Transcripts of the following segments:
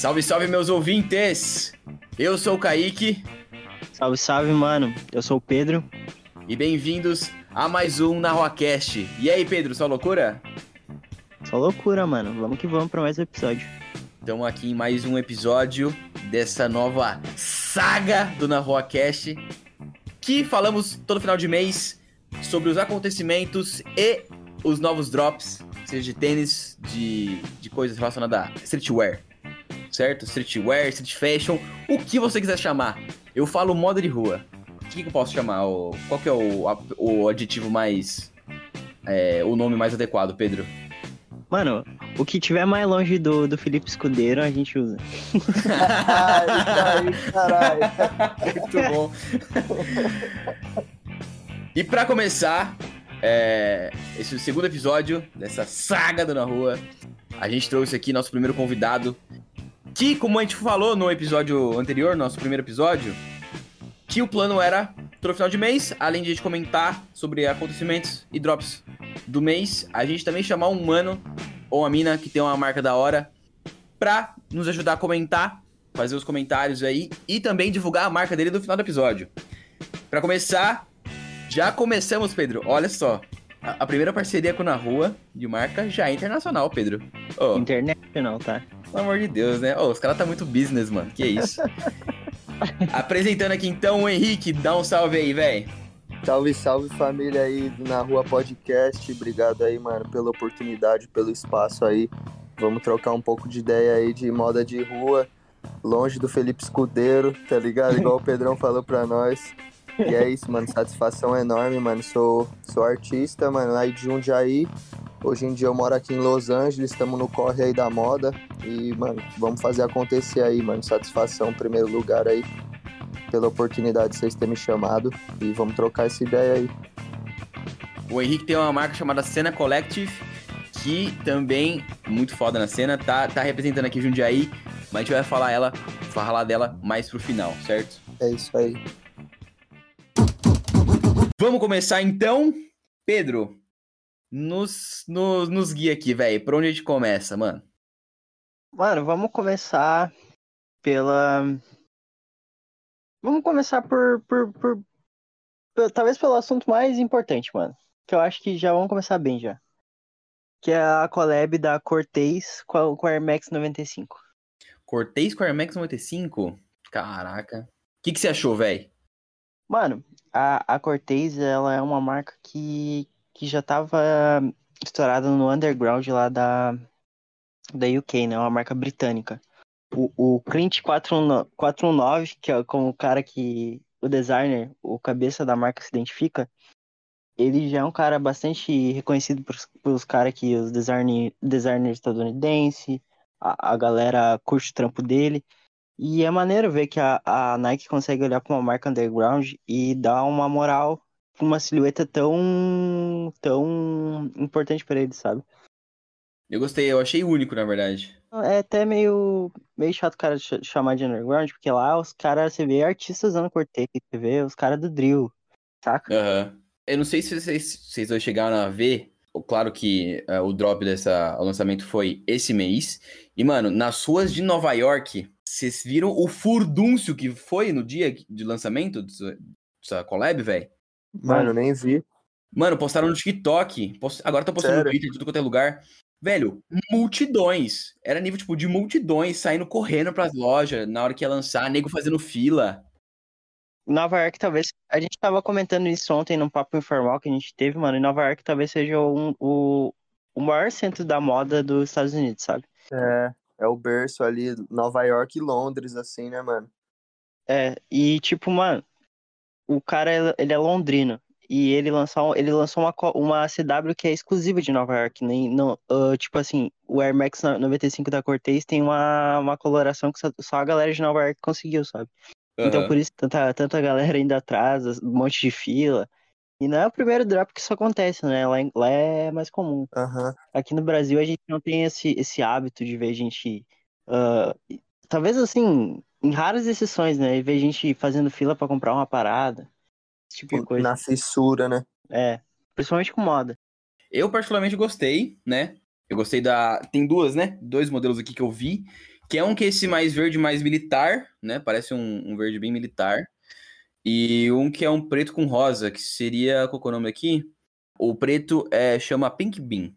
Salve, salve, meus ouvintes! Eu sou o Kaique. Salve, salve, mano. Eu sou o Pedro. E bem-vindos a mais um na Roacast. E aí, Pedro, só loucura? Só loucura, mano. Vamos que vamos para mais um episódio. Estamos aqui em mais um episódio dessa nova saga do Na Roacast, que falamos todo final de mês sobre os acontecimentos e os novos drops, seja de tênis, de, de coisas relacionadas a streetwear, certo? Streetwear, street fashion, o que você quiser chamar. Eu falo moda de rua. O que, que eu posso chamar? O, qual que é o, o adjetivo mais... É, o nome mais adequado, Pedro? Mano, o que tiver mais longe do, do Felipe Escudeiro, a gente usa. Ai, caralho. Muito bom. E para começar, é, esse segundo episódio dessa saga do Na Rua, a gente trouxe aqui nosso primeiro convidado, que, como a gente falou no episódio anterior, nosso primeiro episódio, que o plano era, todo final de mês, além de a gente comentar sobre acontecimentos e drops do mês, a gente também chamar um mano ou uma mina que tem uma marca da hora pra nos ajudar a comentar, fazer os comentários aí e também divulgar a marca dele no final do episódio. Para começar, já começamos, Pedro. Olha só. A, a, primeira parceria com Na Rua de marca já é internacional, Pedro. Oh, internacional, tá? Pelo amor de Deus, né? Oh, os caras tá muito business, mano. Que isso. Apresentando aqui então o Henrique. Dá um salve aí, velho. Salve, salve família aí Na Rua Podcast. Obrigado aí, mano, pela oportunidade, pelo espaço aí. Vamos trocar um pouco de ideia aí de moda de rua, longe do Felipe Escudeiro, tá ligado? Igual o Pedrão falou pra nós. E é isso, mano, satisfação enorme, mano. Sou, sou artista, mano, lá de Jundiaí. Hoje em dia eu moro aqui em Los Angeles, estamos no corre aí da moda. E, mano, vamos fazer acontecer aí, mano. Satisfação primeiro lugar aí pela oportunidade de vocês terem me chamado e vamos trocar essa ideia aí. O Henrique tem uma marca chamada Cena Collective, que também muito foda na cena, tá, tá representando aqui Jundiaí, mas a gente vai falar ela, falar dela mais pro final, certo? É isso aí. Vamos começar então. Pedro, nos, nos, nos guia aqui, velho. Por onde a gente começa, mano? Mano, vamos começar pela Vamos começar por, por, por, por, Talvez pelo assunto mais importante, mano. Que eu acho que já vamos começar bem já. Que é a collab da Cortez com a, com a Air Max 95. Cortez com a Air Max 95? Caraca. O que, que você achou, velho? Mano, a, a Cortez, ela é uma marca que, que já tava estourada no underground lá da, da UK, né? Uma marca britânica o, o Clint 419, que é como o cara que o designer, o cabeça da marca se identifica, ele já é um cara bastante reconhecido pelos, pelos caras que os design, designers estadunidenses, a, a galera curte o trampo dele. E é maneiro ver que a, a Nike consegue olhar para uma marca underground e dar uma moral uma silhueta tão tão importante para ele, sabe? Eu gostei, eu achei único, na verdade. É até meio, meio chato o cara chamar de underground, porque lá os caras, você vê artistas usando Cortez, você vê os caras do drill, saca? Aham. Uhum. Eu não sei se vocês, vocês vão chegar a ver, claro que uh, o drop dessa o lançamento foi esse mês. E, mano, nas ruas de Nova York, vocês viram o furdúncio que foi no dia de lançamento dessa collab, velho? Mano, nem vi. Mano, postaram no TikTok. Post... Agora tô postando Sério? no Twitter, tudo quanto é lugar. Velho, multidões. Era nível, tipo, de multidões saindo correndo pras lojas na hora que ia lançar, nego fazendo fila. Nova York, talvez. A gente tava comentando isso ontem num papo informal que a gente teve, mano. E Nova York talvez seja um, o, o maior centro da moda dos Estados Unidos, sabe? É, é o berço ali, Nova York e Londres, assim, né, mano? É, e tipo, mano, o cara, ele é londrino e ele lançou, ele lançou uma, uma CW que é exclusiva de Nova York. Nem, não, uh, tipo assim, o Air Max 95 da Cortez tem uma, uma coloração que só, só a galera de Nova York conseguiu, sabe? Uhum. Então por isso tanta, tanta galera ainda atrás, um monte de fila. E não é o primeiro drop que isso acontece, né? Lá, lá é mais comum. Uhum. Aqui no Brasil a gente não tem esse, esse hábito de ver gente. Uh, talvez assim, em raras exceções, né? Ver gente fazendo fila para comprar uma parada. Esse tipo de coisa. Na fissura, né? É, principalmente com moda. Eu particularmente gostei, né? Eu gostei da. Tem duas, né? Dois modelos aqui que eu vi. Que é um que é esse mais verde, mais militar, né? Parece um, um verde bem militar. E um que é um preto com rosa, que seria. Qual é o nome aqui? O preto é, chama Pink Bean.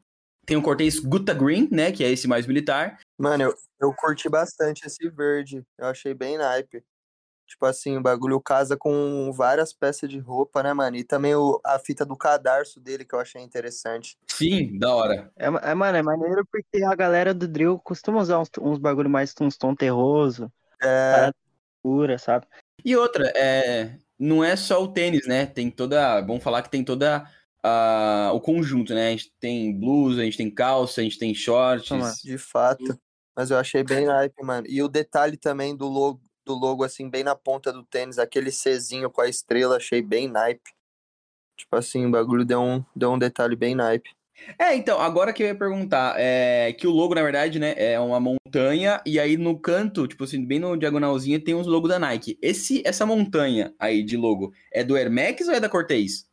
Tem o Cortez Gutta Green, né? Que é esse mais militar. Mano, eu, eu curti bastante esse verde. Eu achei bem naipe. Tipo assim, o bagulho casa com várias peças de roupa, né, mano? E também o, a fita do cadarço dele, que eu achei interessante. Sim, da hora. É, é, mano, é maneiro porque a galera do drill costuma usar uns, uns bagulho mais uns tom terroso, É, pura, sabe? E outra, é, não é só o tênis, né? Tem toda. Vamos falar que tem toda a, o conjunto, né? A gente tem blusa, a gente tem calça, a gente tem shorts. De fato. Mas eu achei bem naipe, mano. E o detalhe também do logo, do logo, assim, bem na ponta do tênis, aquele Czinho com a estrela, achei bem naipe. Tipo assim, o bagulho deu um, deu um detalhe bem naipe. É, então, agora que eu ia perguntar, é que o logo, na verdade, né, é uma montanha, e aí no canto, tipo assim, bem no diagonalzinho, tem os logos da Nike. Esse, essa montanha aí de logo é do Air Max ou é da Cortez?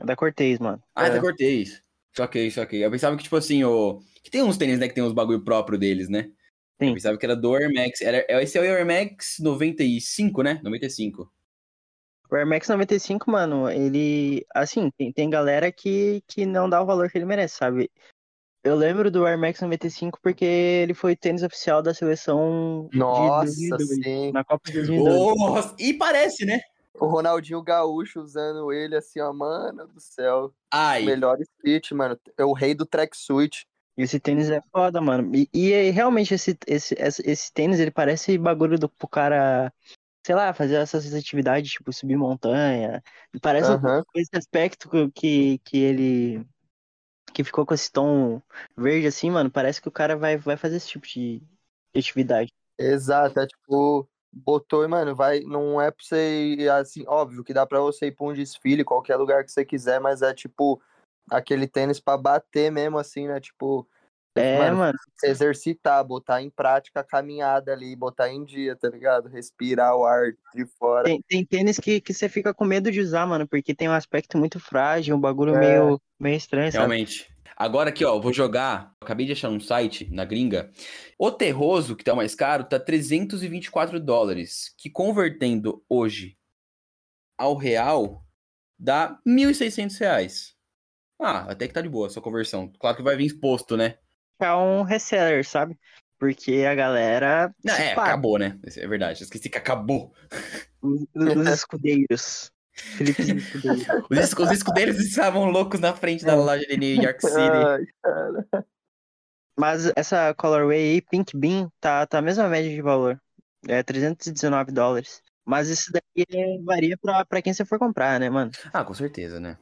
É da Cortez, mano. Ah, é, É. da Cortez. Saquei, saquei. Eu pensava que, tipo assim, o... que tem uns tênis, né, que tem uns bagulho próprio deles, né? Sim. Eu pensava que era do Air Max. Era, esse é o Air Max 95, né? 95. O Air Max 95, mano, ele. Assim, tem, tem galera que, que não dá o valor que ele merece, sabe? Eu lembro do Air Max 95 porque ele foi tênis oficial da seleção Nossa, de 2002, sim. na Copa de 2002. Nossa, e parece, né? O Ronaldinho Gaúcho usando ele assim, ó, mano do céu. Ai, Melhor fit, mano. É o rei do tracksuit. E esse tênis é foda, mano. E, e realmente esse, esse, esse, esse tênis, ele parece bagulho do, pro cara, sei lá, fazer essas atividades, tipo subir montanha. Parece um Aham. esse aspecto que, que ele que ficou com esse tom verde assim, mano, parece que o cara vai, vai fazer esse tipo de atividade. Exato, é tipo, botou e, mano, vai, não é pra você ir assim, óbvio que dá pra você ir pra um desfile, qualquer lugar que você quiser, mas é tipo aquele tênis pra bater mesmo assim, né? Tipo, É, mano, mano, exercitar, botar em prática a caminhada ali, botar em dia, tá ligado? Respirar o ar de fora. tem, tem tênis que, que você fica com medo de usar, mano, porque tem um aspecto muito frágil, um bagulho É. meio, meio estranho, sabe? Agora aqui, ó, vou jogar. Acabei de achar um site na gringa. O Terroso, que tá mais caro, tá 324 dólares. Que convertendo hoje ao real, dá 1.600 reais. Ah, até que tá de boa essa conversão. Claro que vai vir exposto, né? É um reseller, sabe? Porque a galera Não, é, paga. acabou, né? É verdade. Esqueci que acabou. Os escudeiros. Felipe os escudeiros. Os, es- os escudeiros estavam loucos na frente da loja de New York City. Ai, cara. Mas essa colorway aí, Pink Bean, tá, tá a mesma média de valor. É 319 dólares. Mas isso daqui é- varia pra, pra quem você for comprar, né, mano? Ah, com certeza, né?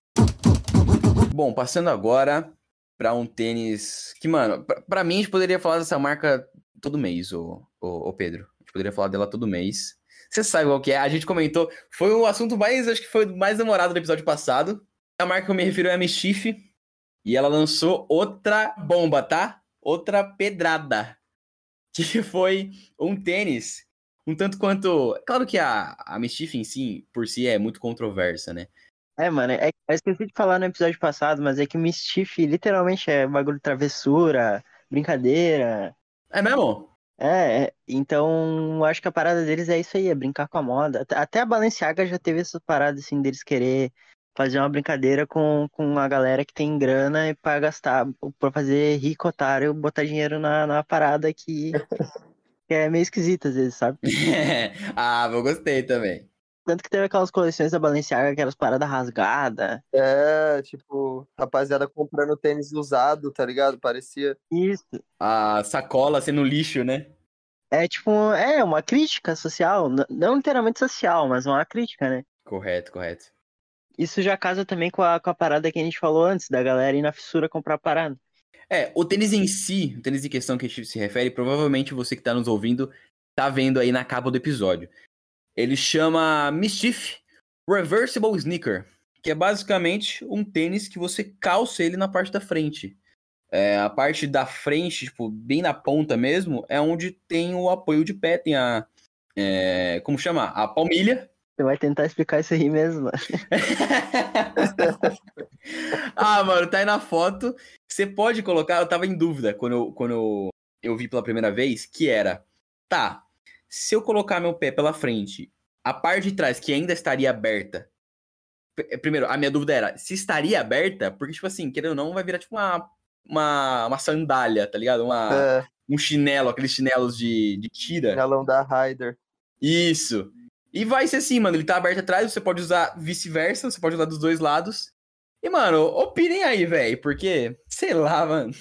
Bom, passando agora pra um tênis que, mano, pra, pra mim a gente poderia falar dessa marca todo mês, ô, ô, ô Pedro. A gente poderia falar dela todo mês. Você sabe qual que é? A gente comentou. Foi o assunto mais, acho que foi o mais demorado do episódio passado. A marca que eu me refiro é a Mischief. E ela lançou outra bomba, tá? Outra pedrada. Que foi um tênis. Um tanto quanto. Claro que a, a Mischief em si, por si, é muito controversa, né? É, mano, é, eu esqueci de falar no episódio passado, mas é que o Mischief literalmente é bagulho de travessura, brincadeira. É mesmo? É, é, então acho que a parada deles é isso aí, é brincar com a moda. Até- a Balenciaga já teve essa parada assim deles querer fazer uma brincadeira com, com a galera que tem grana e pra gastar, pra fazer rico otário, botar dinheiro na, na parada que, que é meio esquisita às vezes, sabe? ah, eu gostei também. Tanto que teve aquelas coleções da Balenciaga, aquelas paradas rasgadas. É, tipo, rapaziada comprando tênis usado, tá ligado? Parecia. Isso. A sacola sendo lixo, né? É tipo, é uma crítica social, não literalmente social, mas uma crítica, né? Correto, correto. Isso já casa também com a, com a parada que a gente falou antes, da galera ir na fissura comprar parada. É, o tênis em si, o tênis em questão que a gente se refere, provavelmente você que tá nos ouvindo tá vendo aí na capa do episódio. Ele chama Mischief Reversible Sneaker, que é basicamente um tênis que você calça ele na parte da frente. É, a parte da frente, tipo, bem na ponta mesmo, é onde tem o apoio de pé, tem a. é, como chama? A palmilha. Você vai tentar explicar isso aí mesmo, ah, mano, tá aí na foto. Você pode colocar, eu tava em dúvida quando eu, quando eu, eu vi pela primeira vez, que era tá, se eu colocar meu pé pela frente, a parte de trás que ainda estaria aberta. p- Primeiro, a minha dúvida era se estaria aberta, porque, tipo assim, querendo ou não, vai virar tipo uma, uma, uma sandália, tá ligado? Uma, É, um chinelo, aqueles chinelos de, de tira. galão da Ryder. Isso. E vai ser assim, mano. Ele tá aberto atrás, você pode usar vice-versa, você pode usar dos dois lados. E, mano, opinem aí, velho, porque, sei lá, mano.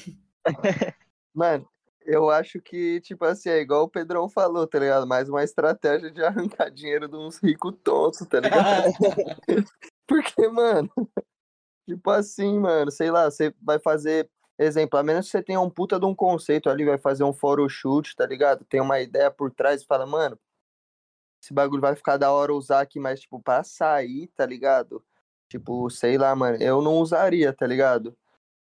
Mano, eu acho que, tipo assim, é igual o Pedrão falou, tá ligado? Mais uma estratégia de arrancar dinheiro de uns ricos tontos, tá ligado? Porque, mano, tipo assim, mano, sei lá, você vai fazer, exemplo, a menos que você tenha um puta de um conceito ali, vai fazer um photoshoot, tá ligado? Tem uma ideia por trás e fala, mano, esse bagulho vai ficar da hora usar aqui, mas, tipo, pra sair, tá ligado? Tipo, sei lá, mano, eu não usaria, tá ligado?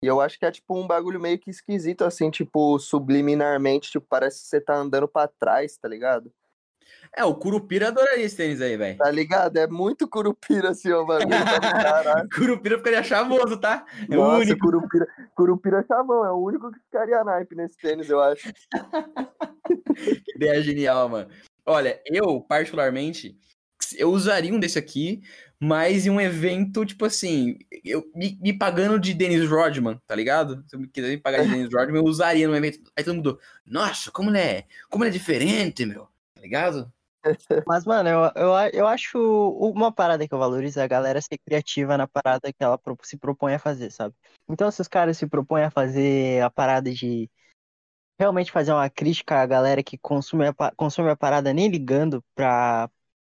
E eu acho que é, tipo, um bagulho meio que esquisito, assim, tipo, subliminarmente, tipo, parece que você tá andando pra trás, tá ligado? É, o Curupira adoraria esse tênis aí, velho. Tá ligado? É muito curupira, assim, ó, bagulho. tá. Curupira ficaria chavoso, tá? É o Nossa, único. Curupira, Curupira chavão, é o único que ficaria naipe nesse tênis, eu acho. Que ideia genial, mano. Olha, eu, particularmente, eu usaria um desse aqui, mas em um evento, tipo assim, eu me, me pagando de Dennis Rodman, tá ligado? Se eu me quiser me pagar de Dennis Rodman, eu usaria num evento. Aí todo mundo, nossa, como ele é, como ele é diferente, meu, tá ligado? Mas, mano, eu, eu, eu acho uma parada que eu valorizo é a galera ser criativa na parada que ela se propõe a fazer, sabe? Então, se os caras se propõem a fazer a parada de realmente fazer uma crítica à galera que consome a, consome a parada nem ligando pra,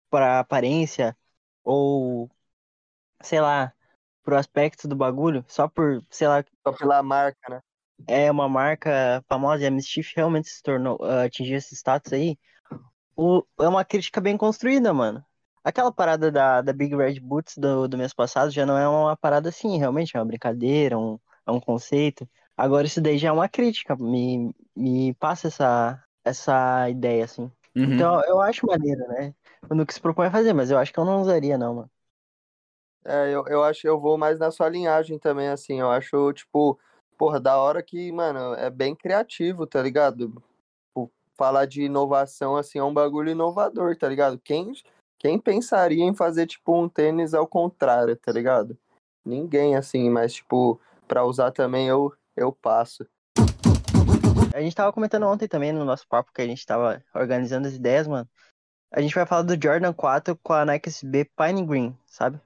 pra aparência ou, sei lá, pro aspecto do bagulho, só por, sei lá, Só pela marca, né? é uma marca famosa e a Mischief realmente se tornou, ah, atingiu esse status aí, o, é uma crítica bem construída, mano. Aquela parada da, da Big Red Boots do, do mês passado já não é uma parada assim, realmente, é uma brincadeira, um, é um conceito. Agora isso daí já é uma crítica, me, me passa essa, essa ideia, assim. Uhum. Então eu acho maneiro, né? No que se propõe a fazer, mas eu acho que eu não usaria, não, mano. É, eu, eu acho que eu vou mais na sua linhagem também, assim. Eu acho, tipo, porra, da hora que, mano, é bem criativo, tá ligado? Tipo, falar de inovação, assim, é um bagulho inovador, tá ligado? Quem, quem pensaria em fazer, tipo, um tênis ao contrário, tá ligado? Ninguém, assim, mas, tipo, pra usar também eu, eu passo. A gente tava comentando ontem também no nosso papo que a gente tava organizando as ideias, mano. A gente vai falar do Jordan 4 com a Nike SB Pine Green, sabe?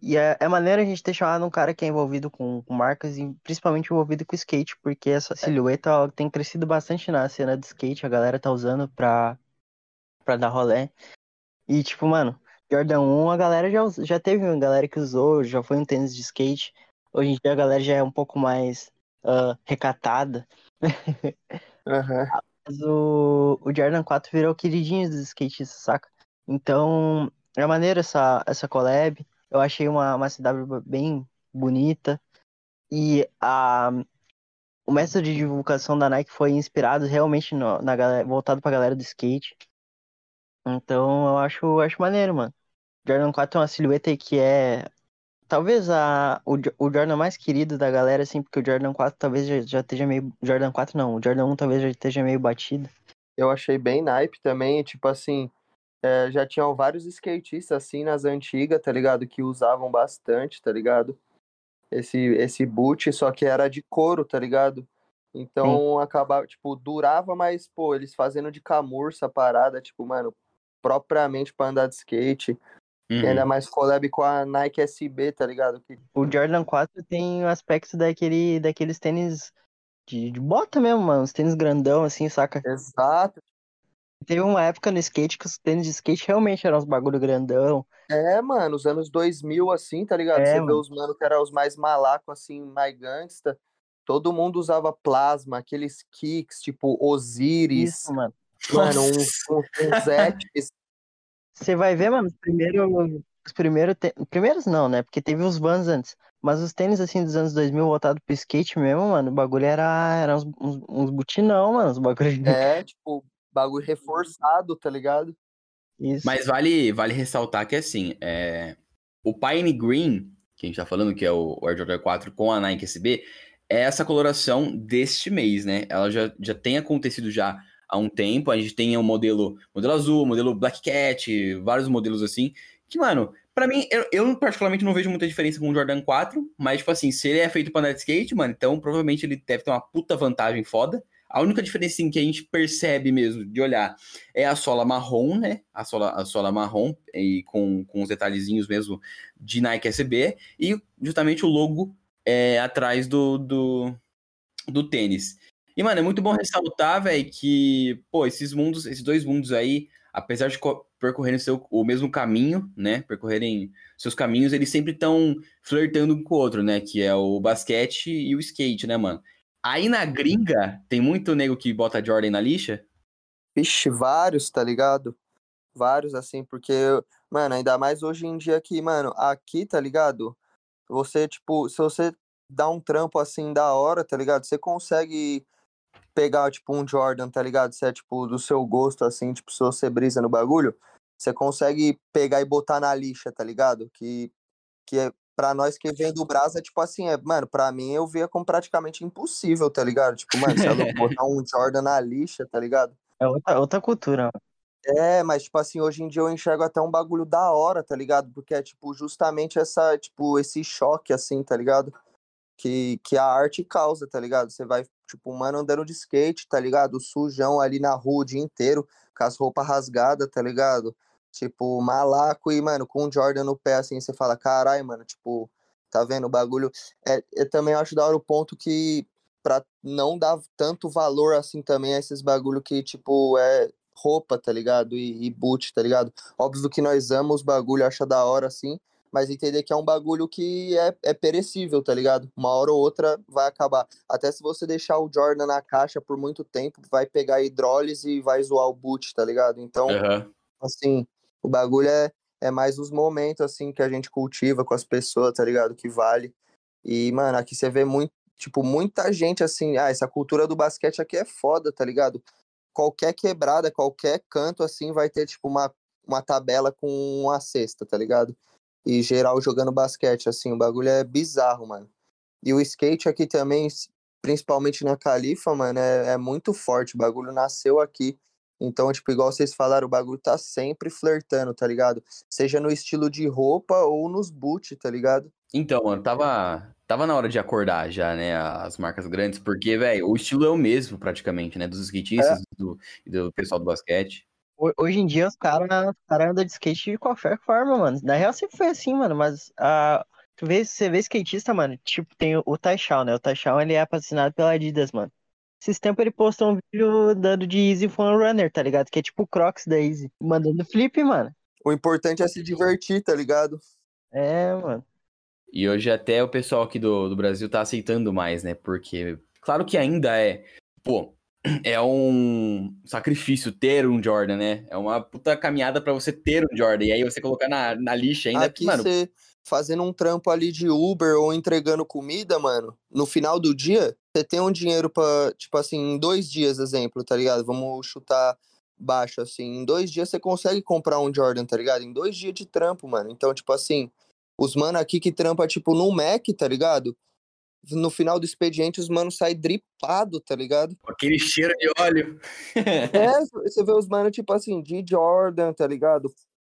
E é, é maneiro a gente ter chamado um cara que é envolvido com, com marcas e principalmente envolvido com skate, porque essa silhueta ela tem crescido bastante na cena de skate, a galera tá usando pra, pra dar rolé. E tipo, mano, Jordan 1 a galera já, já teve uma galera que usou, já foi um tênis de skate. Hoje em dia a galera já é um pouco mais ah, recatada. Aham. Mas o, o Jordan 4 virou queridinho dos skatistas, saca? Então, é maneiro essa, essa collab. Eu achei uma, uma CW bem bonita. E a, o método de divulgação da Nike foi inspirado realmente no- na galera, voltado pra galera do skate. Então, eu acho, acho maneiro, mano. Jordan 4 é uma silhueta que é talvez a, o, o Jordan mais querido da galera, assim, porque o Jordan 4 talvez já, já esteja meio. Jordan 4 não, o Jordan 1 talvez já esteja meio batido. Eu achei bem naipe também, tipo assim, é, já tinham vários skatistas assim nas antigas, tá ligado? Que usavam bastante, tá ligado? Esse, esse boot, só que era de couro, tá ligado? Então acabava, tipo, durava, mas, pô, eles fazendo de camurça a parada, tipo, mano, propriamente pra andar de skate. E Uhum. ainda mais collab com a Nike SB, tá ligado? Que O Jordan 4 tem o aspecto daquele, daqueles tênis de, de bota mesmo, mano. Os tênis grandão, assim, saca? Exato. Teve uma época no skate que os tênis de skate realmente eram uns bagulho grandão. É, mano, os anos 2000, assim, tá ligado? É, Você vê mano. os mano que eram os mais malacos, assim, mais gangsta. Todo mundo usava plasma, aqueles kicks, tipo Osiris, Isso, mano. mano, uns, Nossa. uns. Você vai ver, mano, os primeiros. Os primeiros. Te... Primeiros não, né? Porque teve os Vans antes. Mas os tênis, assim, dos anos 2000 voltado pro skate mesmo, mano, o bagulho era, era uns, uns, uns butinão, mano. Os bagulho. É, tipo, bagulho reforçado, tá ligado? Isso. Mas vale, vale ressaltar que, assim, é, o Pine Green, que a gente tá falando, que é o Air Jordan 4 com a Nike SB, é essa coloração deste mês, né? Ela já, já tem acontecido já há um tempo. A gente tem o modelo, modelo azul, modelo Black Cat, vários modelos assim. Que, mano, pra mim, eu, eu particularmente não vejo muita diferença com o Jordan 4, mas, tipo assim, se ele é feito pra andar skate, mano, então provavelmente ele deve ter uma puta vantagem foda. A única diferença assim, que a gente percebe mesmo de olhar é a sola marrom, né? A sola, a sola marrom e com, com os detalhezinhos mesmo de Nike SB e justamente o logo é, atrás do, do, do tênis. E, mano, é muito bom ressaltar, velho, que, pô, esses mundos, esses dois mundos aí, apesar de percorrerem seu, o mesmo caminho, né? Percorrerem seus caminhos, eles sempre estão flertando um com o outro, né? Que é o basquete e o skate, né, mano? Aí na gringa, tem muito nego que bota Jordan na lixa? Vixe, vários, tá ligado? Vários, assim, porque, mano, ainda mais hoje em dia que, mano, aqui, tá ligado? Você, tipo, se você dá um trampo assim da hora, tá ligado? Você consegue pegar, tipo, um Jordan, tá ligado? Se é, tipo, do seu gosto, assim, tipo, se você brisa no bagulho, você consegue pegar e botar na lixa, tá ligado? Que, que é, pra nós que vem do Brasa, tipo assim, é, mano, pra mim eu via como praticamente impossível, tá ligado? Tipo, mano, se eu botar um Jordan na lixa, tá ligado? É outra, outra cultura. É, mas, tipo assim, hoje em dia eu enxergo até um bagulho da hora, tá ligado? Porque é, tipo, justamente essa, tipo, esse choque, assim, tá ligado? Que, que a arte causa, tá ligado? Você vai, tipo, mano andando de skate, tá ligado? Sujão ali na rua o dia inteiro, com as roupas rasgadas, tá ligado? Tipo, malaco e, mano, com um Jordan no pé, assim, você fala, carai, mano, tipo, tá vendo o bagulho? É, eu também acho da hora o ponto que, pra não dar tanto valor, assim, também a esses bagulho que, tipo, é roupa, tá ligado? E, e boot, tá ligado? Óbvio que nós amamos bagulho, acha da hora, assim, mas entender que é um bagulho que é, é perecível, tá ligado? Uma hora ou outra vai acabar. Até se você deixar o Jordan na caixa por muito tempo, vai pegar hidrólise e vai zoar o boot, tá ligado? Então, Aham. assim, o bagulho é, é mais os momentos, assim, que a gente cultiva com as pessoas, tá ligado? Que vale. E, mano, aqui você vê muito, tipo, muita gente, assim, ah, essa cultura do basquete aqui é foda, tá ligado? Qualquer quebrada, qualquer canto, assim, vai ter, tipo, uma, uma tabela com uma cesta, tá ligado? E geral jogando basquete, assim, o bagulho é bizarro, mano. E o skate aqui também, principalmente na Califa, mano, é, é muito forte. O bagulho nasceu aqui. Então, tipo, igual vocês falaram, o bagulho tá sempre flertando, tá ligado? Seja no estilo de roupa ou nos boot, tá ligado? Então, mano, tava, tava na hora de acordar já, né, as marcas grandes, porque, velho, o estilo é o mesmo praticamente, né, dos skatistas e do, e do pessoal do basquete. Ho- Hoje em dia os caras cara andam de skate de qualquer forma, mano. Na real sempre foi assim, mano, mas ah, tu vê, você vê skatista, mano, tipo, tem o, o né? O Taishao, ele é patrocinado pela Adidas, mano. Esses tempos ele postou um vídeo dando de Easy Fun Runner, tá ligado? Que é tipo o Crocs da Easy. Mandando flip, mano. O importante é se divertir, tá ligado? É, mano. E hoje até o pessoal aqui do, do Brasil tá aceitando mais, né? Porque, claro que ainda é, pô, é um sacrifício ter um Jordan, né? É uma puta caminhada pra você ter um Jordan. E aí você colocar na, na lixa ainda, Aqui mano, você fazendo um trampo ali de Uber ou entregando comida, mano, no final do dia, você tem um dinheiro pra, tipo assim, em dois dias, exemplo, tá ligado? Vamos chutar baixo, assim. Em dois dias você consegue comprar um Jordan, tá ligado? Em dois dias de trampo, mano. Então, tipo assim, os mano aqui que trampa, tipo, no Mac, tá ligado? No final do expediente, os mano saem dripado, tá ligado? com aquele cheiro de óleo. É, você vê os mano, tipo assim, de Jordan, tá ligado?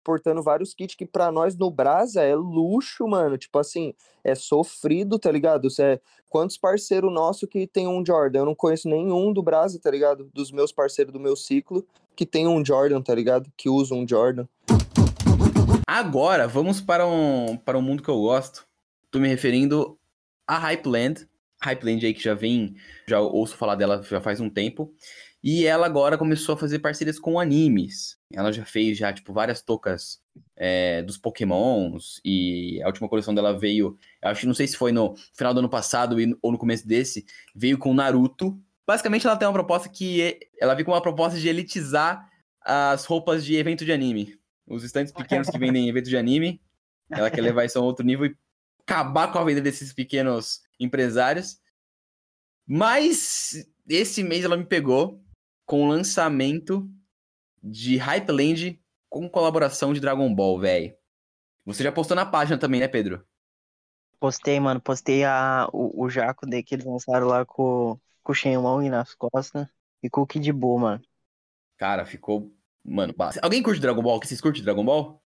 Portando vários kits que pra nós no Brasa é luxo, mano. Tipo assim, é sofrido, tá ligado? Cê, quantos parceiros nossos que tem um Jordan? Eu não conheço nenhum do Brasa, tá ligado? Dos meus parceiros do meu ciclo que tem um Jordan, tá ligado? Que usa um Jordan. Agora, vamos para um, para um mundo que eu gosto. Tô me referindo a Hypeland. Hypeland aí que já vem, já ouço falar dela já faz um tempo. E ela agora começou a fazer parcerias com animes. Ela já fez já, tipo, várias tocas é, dos Pokémons. E a última coleção dela veio, eu acho que não sei se foi no final do ano passado ou no começo desse, veio com Naruto. Basicamente ela tem uma proposta que é- ela vem com uma proposta de elitizar as roupas de evento de anime. Os estantes pequenos que vendem em evento de anime. Ela quer levar isso a um outro nível e acabar com a venda desses pequenos empresários. Mas esse mês ela me pegou com o lançamento de Hypeland com colaboração de Dragon Ball, velho. Você já postou na página também, né, Pedro? Postei, mano. Postei a, o, o Jaco daí que eles lançaram lá com, com o Shenlong nas costas e com o Kid Buu, mano. Cara, ficou. Mano, basta. Alguém curte Dragon Ball? Que vocês curtem Dragon Ball?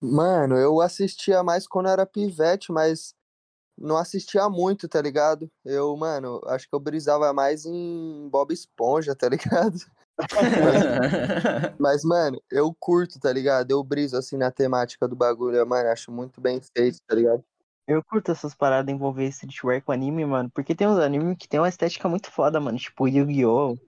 Mano, eu assistia mais quando era pivete, mas não assistia muito, tá ligado? Eu, mano, acho que eu brisava mais em Bob Esponja, tá ligado? Mas, mano, eu curto, tá ligado? Eu briso assim na temática do bagulho, mano, acho muito bem feito, tá ligado? Eu curto essas paradas envolver streetwear com anime, mano, porque tem uns animes que tem uma estética muito foda, mano, tipo Yu-Gi-Oh!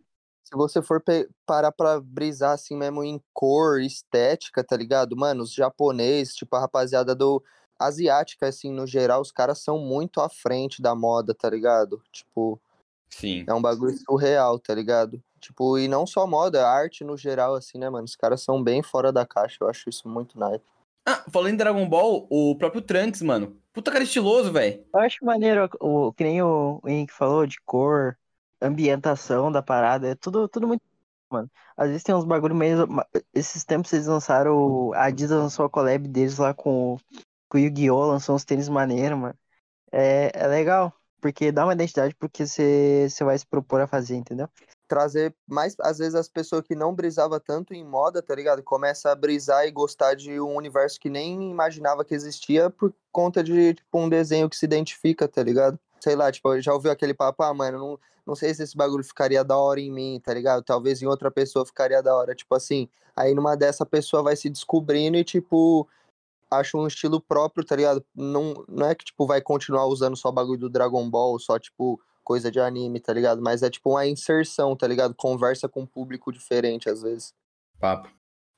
Se você for parar pra brisar assim mesmo em cor, estética, tá ligado? Mano, os japoneses, tipo a rapaziada do asiática, assim, no geral, os caras são muito à frente da moda, tá ligado? Tipo, Sim. é um bagulho surreal, tá ligado? Tipo, e não só moda, arte no geral, assim, né, mano? Os caras são bem fora da caixa, eu acho isso muito nice. Ah, falando em Dragon Ball, o próprio Trunks, mano. Puta cara estiloso, velho. Eu acho maneiro, o, que nem o Henrique falou, de cor, ambientação da parada, é tudo, tudo muito. Mano, às vezes tem uns bagulho meio. Esses tempos eles lançaram. A Adidas lançou a collab deles lá com, com o Yu-Gi-Oh! lançou uns tênis maneiros, mano. É, é legal, porque dá uma identidade porque você vai se propor a fazer, entendeu? Trazer mais, às vezes, as pessoas que não brisava tanto em moda, tá ligado? Começa a brisar e gostar de um universo que nem imaginava que existia por conta de, tipo, um desenho que se identifica, tá ligado? Sei lá, tipo, já ouviu aquele papo, ah, mano, não, não sei se esse bagulho ficaria da hora em mim, tá ligado? Talvez em outra pessoa ficaria da hora, tipo assim. Aí numa dessa pessoa vai se descobrindo e, tipo, acha um estilo próprio, tá ligado? Não, não é que, tipo, vai continuar usando só bagulho do Dragon Ball, só, tipo, coisa de anime, tá ligado? Mas é, tipo, uma inserção, tá ligado? Conversa com um público diferente, às vezes. Papo.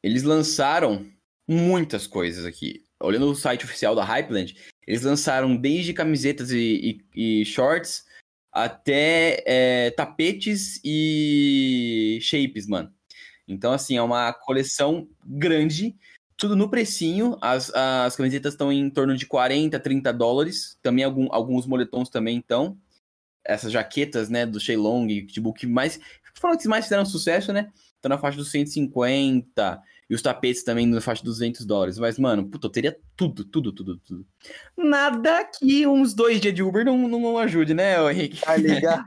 Eles lançaram muitas coisas aqui. Olhando o site oficial da Hypeland, eles lançaram desde camisetas e, e, e shorts até é, tapetes e shapes, mano. Então, assim, é uma coleção grande, tudo no precinho. As, as camisetas estão em torno de 40, 30 dólares. Também algum, alguns moletons também estão. Essas jaquetas, né, do Shenlong, tipo, que mais... Foram que mais fizeram sucesso, né? Estão na faixa dos 150. E os tapetes também na faixa dos 200 dólares. Mas, mano, puta, eu teria tudo, tudo, tudo, tudo. Nada que uns dois dias de Uber não, não ajude, né, ô Henrique? Tá ligado?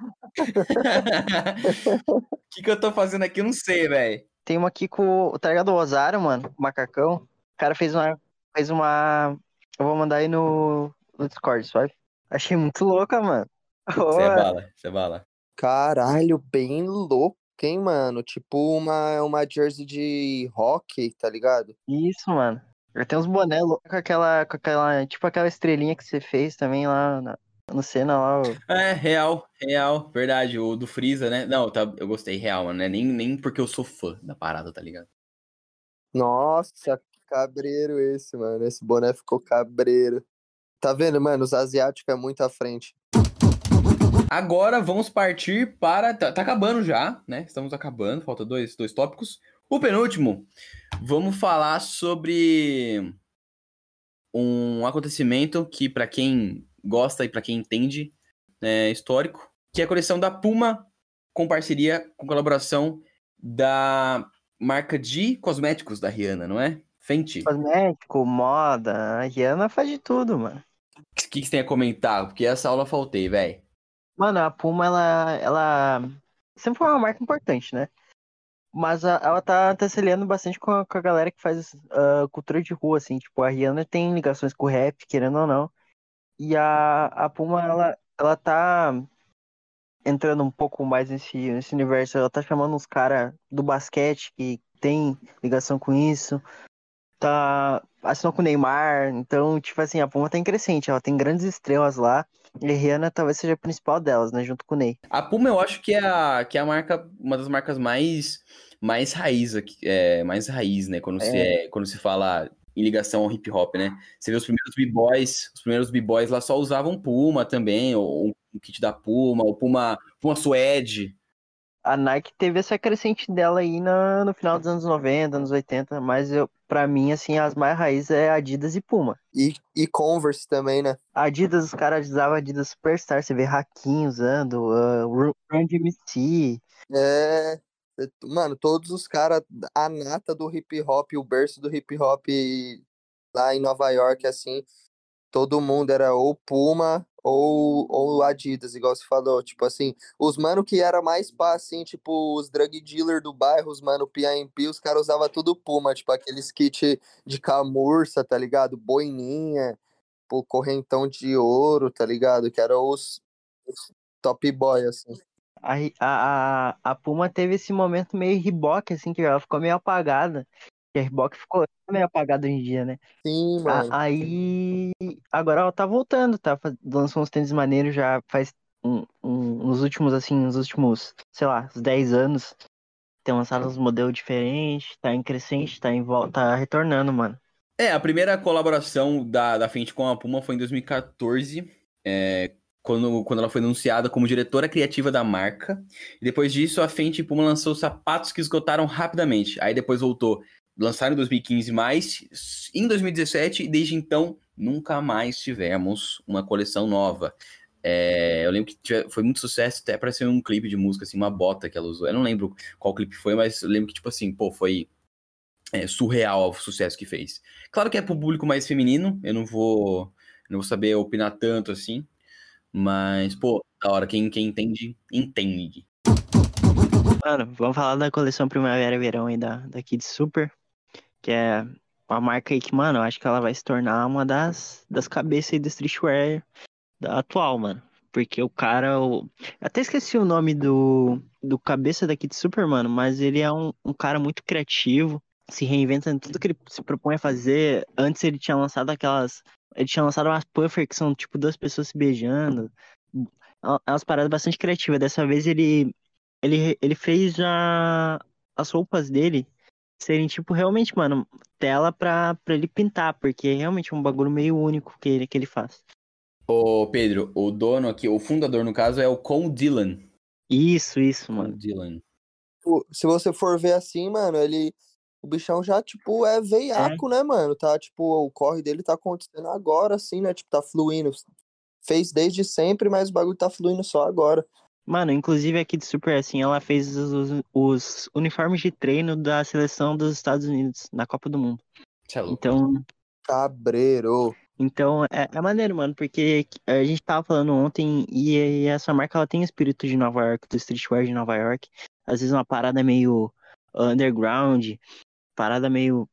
O que, que eu tô fazendo aqui? Eu não sei, velho. Tem uma aqui com o tá ligado? O Osário, mano, o macacão. O cara fez uma. Fez uma. Eu vou mandar aí no, no Discord, sabe? Achei muito louca, mano. Você é bala, você é bala. Caralho, bem louco, hein, mano? Tipo uma, uma jersey de hockey, tá ligado? Isso, mano. Eu tenho uns boné loucos com aquela, com aquela. Tipo aquela estrelinha que você fez também lá na, no Senna lá. ó. É, real, real, verdade. O do Freeza, né? Não, tá, eu gostei, real, mano. Né? Nem, nem porque eu sou fã da parada, tá ligado? Nossa, cabreiro esse, mano. Esse boné ficou cabreiro. Tá vendo, mano? Os asiáticos é muito à frente. Agora vamos partir para. Tá, tá acabando já, né? Estamos acabando, falta dois, dois tópicos. O penúltimo, vamos falar sobre um acontecimento que, para quem gosta e para quem entende, é histórico, que é a coleção da Puma com parceria, com colaboração da marca de cosméticos da Rihanna, não é? Fenty. Cosmético, moda. A Rihanna faz de tudo, mano. O que, que você tem a comentar? Porque essa aula faltei, velho. Mano, a Puma, ela, ela sempre foi uma marca importante, né? Mas a- ela tá, tá se aliando bastante com a, com a galera que faz ah, cultura de rua, assim. Tipo, a Rihanna tem ligações com o rap, querendo ou não. E a, a Puma, ela, ela tá entrando um pouco mais nesse, nesse universo. Ela tá chamando uns caras do basquete que tem ligação com isso. Tá, assinou com o Neymar. Então, tipo assim, a Puma tá em crescente. Ela tem grandes estrelas lá. E Rihanna talvez seja a principal delas, né? Junto com o Ney. A Puma eu acho que é a, que é a marca, uma das marcas mais, mais raiz aqui, é, mais raiz, né? Quando, se é, quando se fala em ligação ao hip hop, né? Você vê os primeiros b-boys, os primeiros b-boys lá só usavam Puma também, ou um kit da Puma, ou Puma, Puma Suede. A Nike teve essa crescente dela aí na, no final dos anos 90, anos 80, mas eu, pra mim, assim, as mais raízes é Adidas e Puma. E, e Converse também, né? Adidas, os caras usavam Adidas Superstar, você vê Hakim usando, uh, Run Run DMC, É. Mano, todos os caras, a nata do hip hop, o berço do hip hop lá em Nova York, assim, todo mundo era ou Puma ou, ou Adidas, igual você falou. Tipo assim, os mano que era mais pá, assim, tipo, os drug dealer do bairro, os mano PIMP, os caras usavam tudo Puma, tipo aqueles kit de camurça, tá ligado? Boininha, pô, correntão de ouro, tá ligado? Que eram os, os top boy, assim. A, a, a Puma teve esse momento meio Reebok, assim, que ela ficou meio apagada. Que a Reebok ficou meio apagada hoje em dia, né? Sim, mano. A- Aí, agora ela tá voltando, tá? Lançou uns tênis maneiros já faz um, um- nos últimos, assim, nos últimos, sei lá, uns 10 anos. Tem lançado uns modelos diferentes, tá em crescente, tá em volta, tá retornando, mano. É, a primeira colaboração da, da Fenty com a Puma foi em 2014, é, quando, quando ela foi anunciada como diretora criativa da marca. E depois disso, a Fenty e Puma lançou sapatos que esgotaram rapidamente. Aí depois voltou, lançaram em 2015 mais, em 2017, e desde então nunca mais tivemos uma coleção nova. É, eu lembro que tive- foi muito sucesso, até apareceu um clipe de música, assim, uma bota que ela usou. Eu não lembro qual clipe foi, mas eu lembro que, tipo assim, pô, foi é, surreal o sucesso que fez. Claro que é pro público mais feminino, eu não vou, não vou saber opinar tanto assim, mas, pô, da hora, quem, quem entende, entende. Mano, vamos falar da coleção Primavera e Verão aí da, da Kid Super, que é uma marca aí que, mano, eu acho que ela vai se tornar uma das, das cabeças aí do streetwear da atual, mano. Porque o cara, até esqueci o nome do, do cabeça da Kid Super, mano, mas ele é um, um cara muito criativo, se reinventa em tudo que ele se propõe a fazer. Antes ele tinha lançado aquelas. Ele tinha lançado umas puffer que são tipo duas pessoas se beijando. É umas paradas bastante criativas. Dessa vez ele ele, ele fez a, as roupas dele serem, tipo, realmente, mano, tela pra, pra ele pintar, porque é realmente um bagulho meio único que ele, que ele faz. Ô, Pedro, o dono aqui, o fundador, no caso, é o Con Dylan. Isso, isso, Con mano. Dylan. Se você for ver assim, mano, ele. O bichão já, tipo, é veiaco, né, mano? Tá, tipo, o corre dele tá acontecendo agora, assim, né? Tipo, tá fluindo. Fez desde sempre, mas o bagulho tá fluindo só agora. Mano, inclusive aqui de Super, assim, ela fez os, os- os uniformes de treino da seleção dos Estados Unidos na Copa do Mundo. É. Então, Cabreiro. Então, é, é maneiro, mano, porque a gente tava falando ontem e, e essa marca ela tem o espírito de Nova York, do streetwear de Nova York. Às vezes uma parada meio underground, parada meio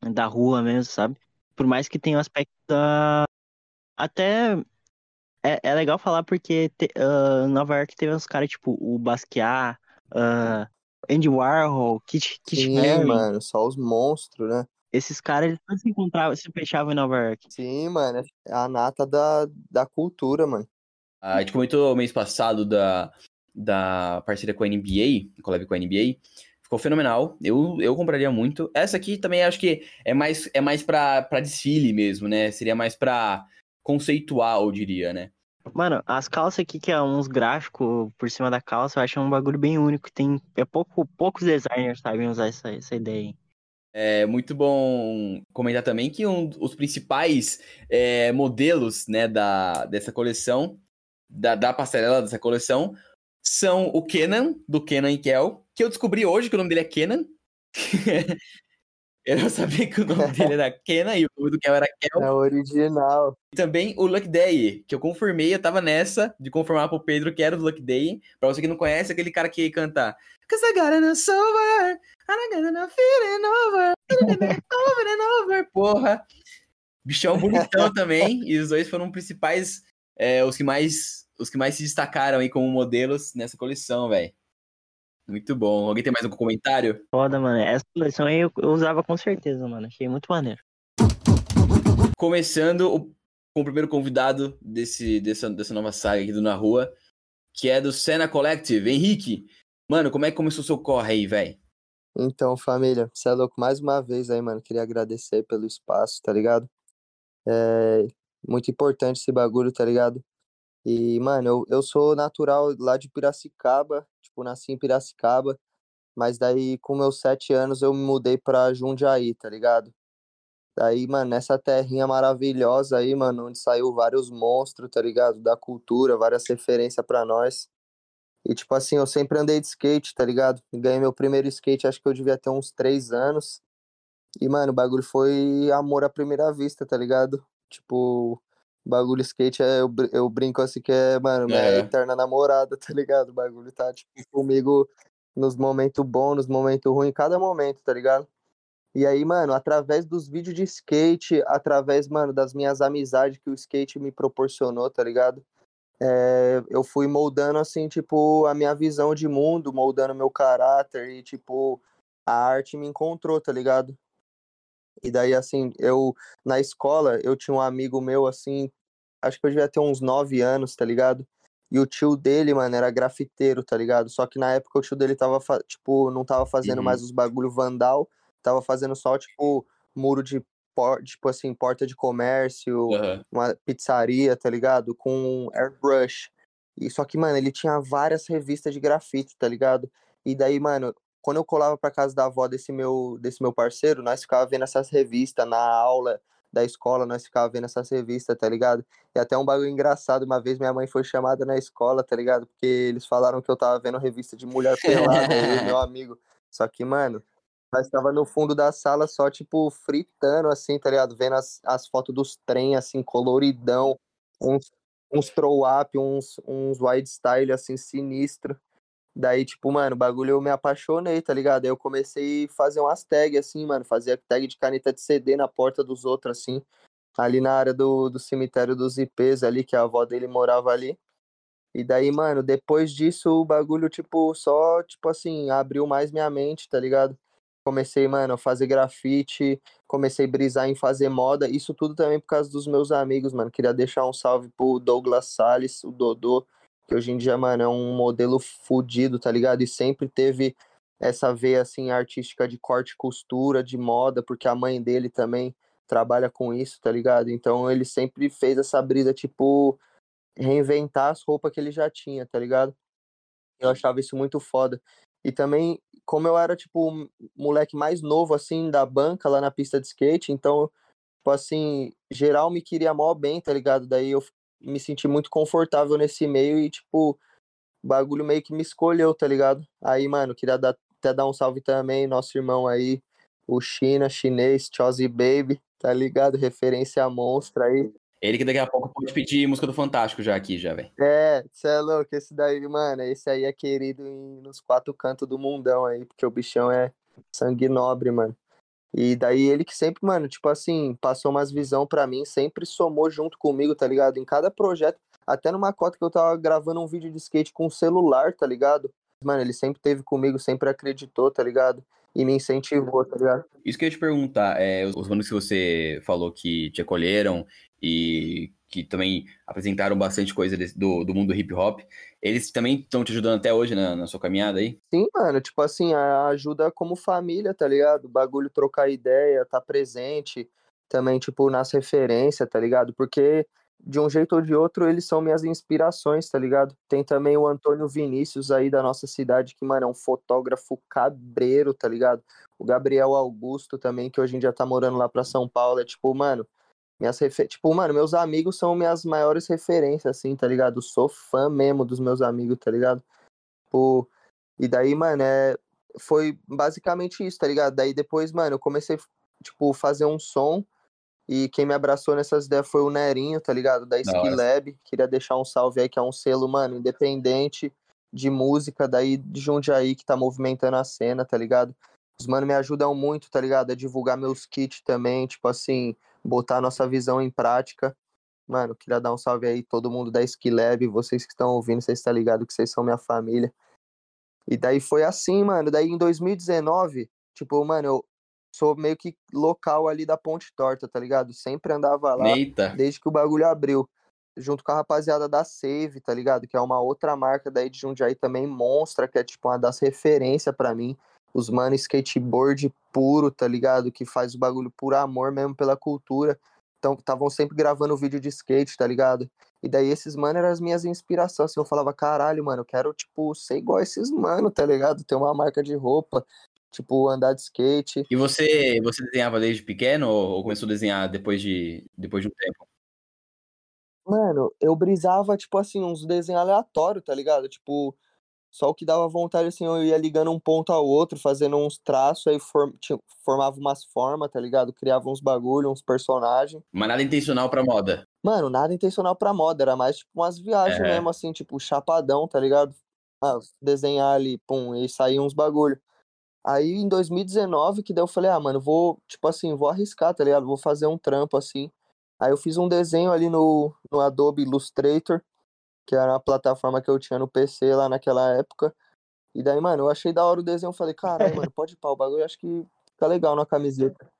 da rua mesmo, sabe? Por mais que tenha o aspecto da. Até. É, é legal falar porque te- ah, Nova York teve uns caras tipo o Basquiat, ah, Andy Warhol, Kit, Kit Sim, Haring. mano, só os monstros, né? Esses caras eles todos se encontravam, se fechavam em Nova York. Sim, mano, é a nata da, da cultura, mano. A gente comentou mês passado da, da parceria com a NBA, collab com a NBA. Ficou fenomenal. Eu, eu compraria muito. Essa aqui também acho que é mais, é mais pra, pra desfile mesmo, né? Seria mais pra conceitual, eu diria, né? Mano, as calças aqui, que é uns gráficos por cima da calça, eu acho um bagulho bem único. Tem, é pouco, poucos designers sabem usar essa, essa ideia aí. É muito bom comentar também que um, os principais é, modelos né, da, dessa coleção, da, da passarela dessa coleção, são o Kenan, do Kenan e Kel, que eu descobri hoje que o nome dele é Kenan. eu não sabia que o nome dele era Kenan e o nome do Kel era Kel. É original. E também o Luck Day, que eu confirmei, eu tava nessa de confirmar pro Pedro que era o Luck Day. Pra você que não conhece, aquele cara que canta Cause I got enough over, I got enough feeling over, over and over, porra. Bichão bonitão também, e os dois foram principais, é, os que mais os que mais se destacaram aí como modelos nessa coleção, velho. Muito bom. Alguém tem mais algum comentário? Foda, mano. Essa coleção aí eu, eu usava com certeza, mano. Achei muito maneiro. Começando o- com o primeiro convidado desse, dessa, dessa nova saga aqui do Na Rua, que é do Senna Collective. Henrique, mano, como é que começou o seu corre aí, velho? Então, família, você é louco mais uma vez aí, mano. Queria agradecer pelo espaço, tá ligado? É muito importante esse bagulho, tá ligado? E, mano, eu, eu sou natural lá de Piracicaba, tipo, nasci em Piracicaba, mas daí com meus sete anos eu me mudei pra Jundiaí, tá ligado? Daí, mano, nessa terrinha maravilhosa aí, mano, onde saiu vários monstros, tá ligado? Da cultura, várias referências pra nós. E, tipo assim, eu sempre andei de skate, tá ligado? Ganhei meu primeiro skate, acho que eu devia ter uns três anos. E, mano, o bagulho foi amor à primeira vista, tá ligado? Tipo, Bagulho skate, é, eu, eu brinco assim que é, mano, minha É. eterna namorada, tá ligado? O bagulho tá, tipo, comigo nos momentos bons, nos momentos ruins, cada momento, tá ligado? E aí, mano, através dos vídeos de skate, através, mano, das minhas amizades que o skate me proporcionou, tá ligado? É, eu fui moldando, assim, tipo, a minha visão de mundo, moldando meu caráter e, tipo, a arte me encontrou, tá ligado? E daí, assim, eu, na escola, eu tinha um amigo meu, assim, acho que eu devia ter uns 9 anos, tá ligado? E o tio dele, mano, era grafiteiro, tá ligado? Só que na época o tio dele tava, tipo, não tava fazendo Uhum. mais os bagulho vandal, tava fazendo só, tipo, muro de, por... tipo assim, porta de comércio, Aham. uma pizzaria, tá ligado? Com airbrush. E só que, mano, ele tinha várias revistas de grafite, tá ligado? E daí, mano, quando eu colava pra casa da avó desse meu, desse meu parceiro, nós ficava vendo essas revistas na aula da escola, nós ficava vendo essas revistas, tá ligado? E até um bagulho engraçado, uma vez minha mãe foi chamada na escola, tá ligado? Porque eles falaram que eu tava vendo revista de mulher pelada, eu meu amigo. Só que, mano, nós tava no fundo da sala só, tipo, fritando, assim, tá ligado? Vendo as, as fotos dos trem, assim, coloridão, uns, uns throw-up, uns, uns wide style, assim, sinistro. Daí, tipo, mano, o bagulho eu me apaixonei, tá ligado? Aí eu comecei a fazer umas tags, assim, mano, fazia tag de caneta de CD na porta dos outros, assim, ali na área do, do cemitério dos IPs ali, que a avó dele morava ali. E daí, mano, depois disso, o bagulho, tipo, só, tipo assim, abriu mais minha mente, tá ligado? Comecei, mano, a fazer grafite, comecei a brisar em fazer moda, isso tudo também por causa dos meus amigos, mano. Queria deixar um salve pro Douglas Salles, o Dodô, que hoje em dia, mano, é um modelo fudido, tá ligado? E sempre teve essa veia, assim, artística de corte e costura, de moda, porque a mãe dele também trabalha com isso, tá ligado? Então ele sempre fez essa brisa, tipo, reinventar as roupas que ele já tinha, tá ligado? Eu achava isso muito foda. E também, como eu era, tipo, moleque mais novo, assim, da banca lá na pista de skate, então, tipo assim, geral me queria mó bem, tá ligado? Daí eu me senti muito confortável nesse meio e, tipo, o bagulho meio que me escolheu, tá ligado? Aí, mano, queria dar, até dar um salve também, nosso irmão aí, o China, chinês, Chozzy Baby, tá ligado? Referência monstra aí. Ele que daqui a pouco pode pedir música do Fantástico já aqui, já, velho. É, cê é louco, esse daí, mano, esse aí é querido em- nos quatro cantos do mundão aí, porque o bichão é sangue nobre, mano. E daí ele que sempre, mano, tipo assim, passou umas visão pra mim, sempre somou junto comigo, tá ligado? Em cada projeto, até numa cota que eu tava gravando um vídeo de skate com celular, tá ligado? Mano, ele sempre teve comigo, sempre acreditou, tá ligado? E me incentivou, tá ligado? Isso que eu ia te perguntar, é, os manos que você falou que te acolheram e que também apresentaram bastante coisa desse- do, do mundo hip hop, eles também estão te ajudando até hoje na, na sua caminhada aí? Sim, mano, tipo assim, ajuda como família, tá ligado? O bagulho trocar ideia, tá presente, também, tipo, nas referências, tá ligado? Porque, de um jeito ou de outro, eles são minhas inspirações, tá ligado? Tem também o Antônio Vinícius aí da nossa cidade, que, mano, é um fotógrafo cabreiro, tá ligado? O Gabriel Augusto também, que hoje em dia tá morando lá pra São Paulo, é tipo, mano, minhas refer... tipo, mano, meus amigos são minhas maiores referências, assim, tá ligado? Sou fã mesmo dos meus amigos, tá ligado? Tipo, e daí, mano, é... foi basicamente isso, tá ligado? Daí depois, mano, eu comecei, tipo, fazer um som e quem me abraçou nessas ideias foi o Nerinho, tá ligado? Da Da hora. Ski Lab. Queria deixar um salve aí, que é um selo, mano, independente de música daí de Jundiaí que tá movimentando a cena, tá ligado? Os mano me ajudam muito, tá ligado? A divulgar meus kits também, tipo assim, botar a nossa visão em prática. Mano, queria dar um salve aí todo mundo da Ski Lab, vocês que estão ouvindo, vocês estão ligados que vocês são minha família. E daí foi assim, mano. Daí em 2019, tipo, mano, eu sou meio que local ali da Ponte Torta, tá ligado? Sempre andava lá Eita, desde que o bagulho abriu. Junto com a rapaziada da Save, tá ligado? Que é uma outra marca daí de Jundiaí também, Monstra, que é tipo uma das referências pra mim. Os mano skateboard puro, tá ligado? Que faz o bagulho por amor mesmo pela cultura. Então, estavam sempre gravando vídeo de skate, tá ligado? E daí esses mano eram as minhas inspirações. Assim, eu falava, caralho, mano, eu quero, tipo, ser igual a esses mano, tá ligado? Ter uma marca de roupa, tipo, andar de skate. e você, você desenhava desde pequeno ou ou começou a desenhar depois de, depois de um tempo? Mano, eu brisava, tipo assim, uns desenhos aleatórios, tá ligado? Tipo, Só o que dava vontade, assim, eu ia ligando um ponto ao outro, fazendo uns traços, aí form... formava umas formas, tá ligado? Criava uns bagulho, uns personagens. Mas nada intencional pra moda. Mano, nada intencional pra moda, era mais tipo umas viagens É. mesmo, assim, tipo, chapadão, tá ligado? Ah, desenhar ali, pum, e sair uns bagulho. Aí em 2019, que daí eu falei, ah, mano, vou, tipo assim, vou arriscar, tá ligado? Vou fazer um trampo assim. Aí eu fiz um desenho ali no, no Adobe Illustrator, que era uma plataforma que eu tinha no PC lá naquela época. E daí, mano, eu achei da hora o desenho, falei, caralho, mano, pode pá, o bagulho acho que fica legal na camiseta.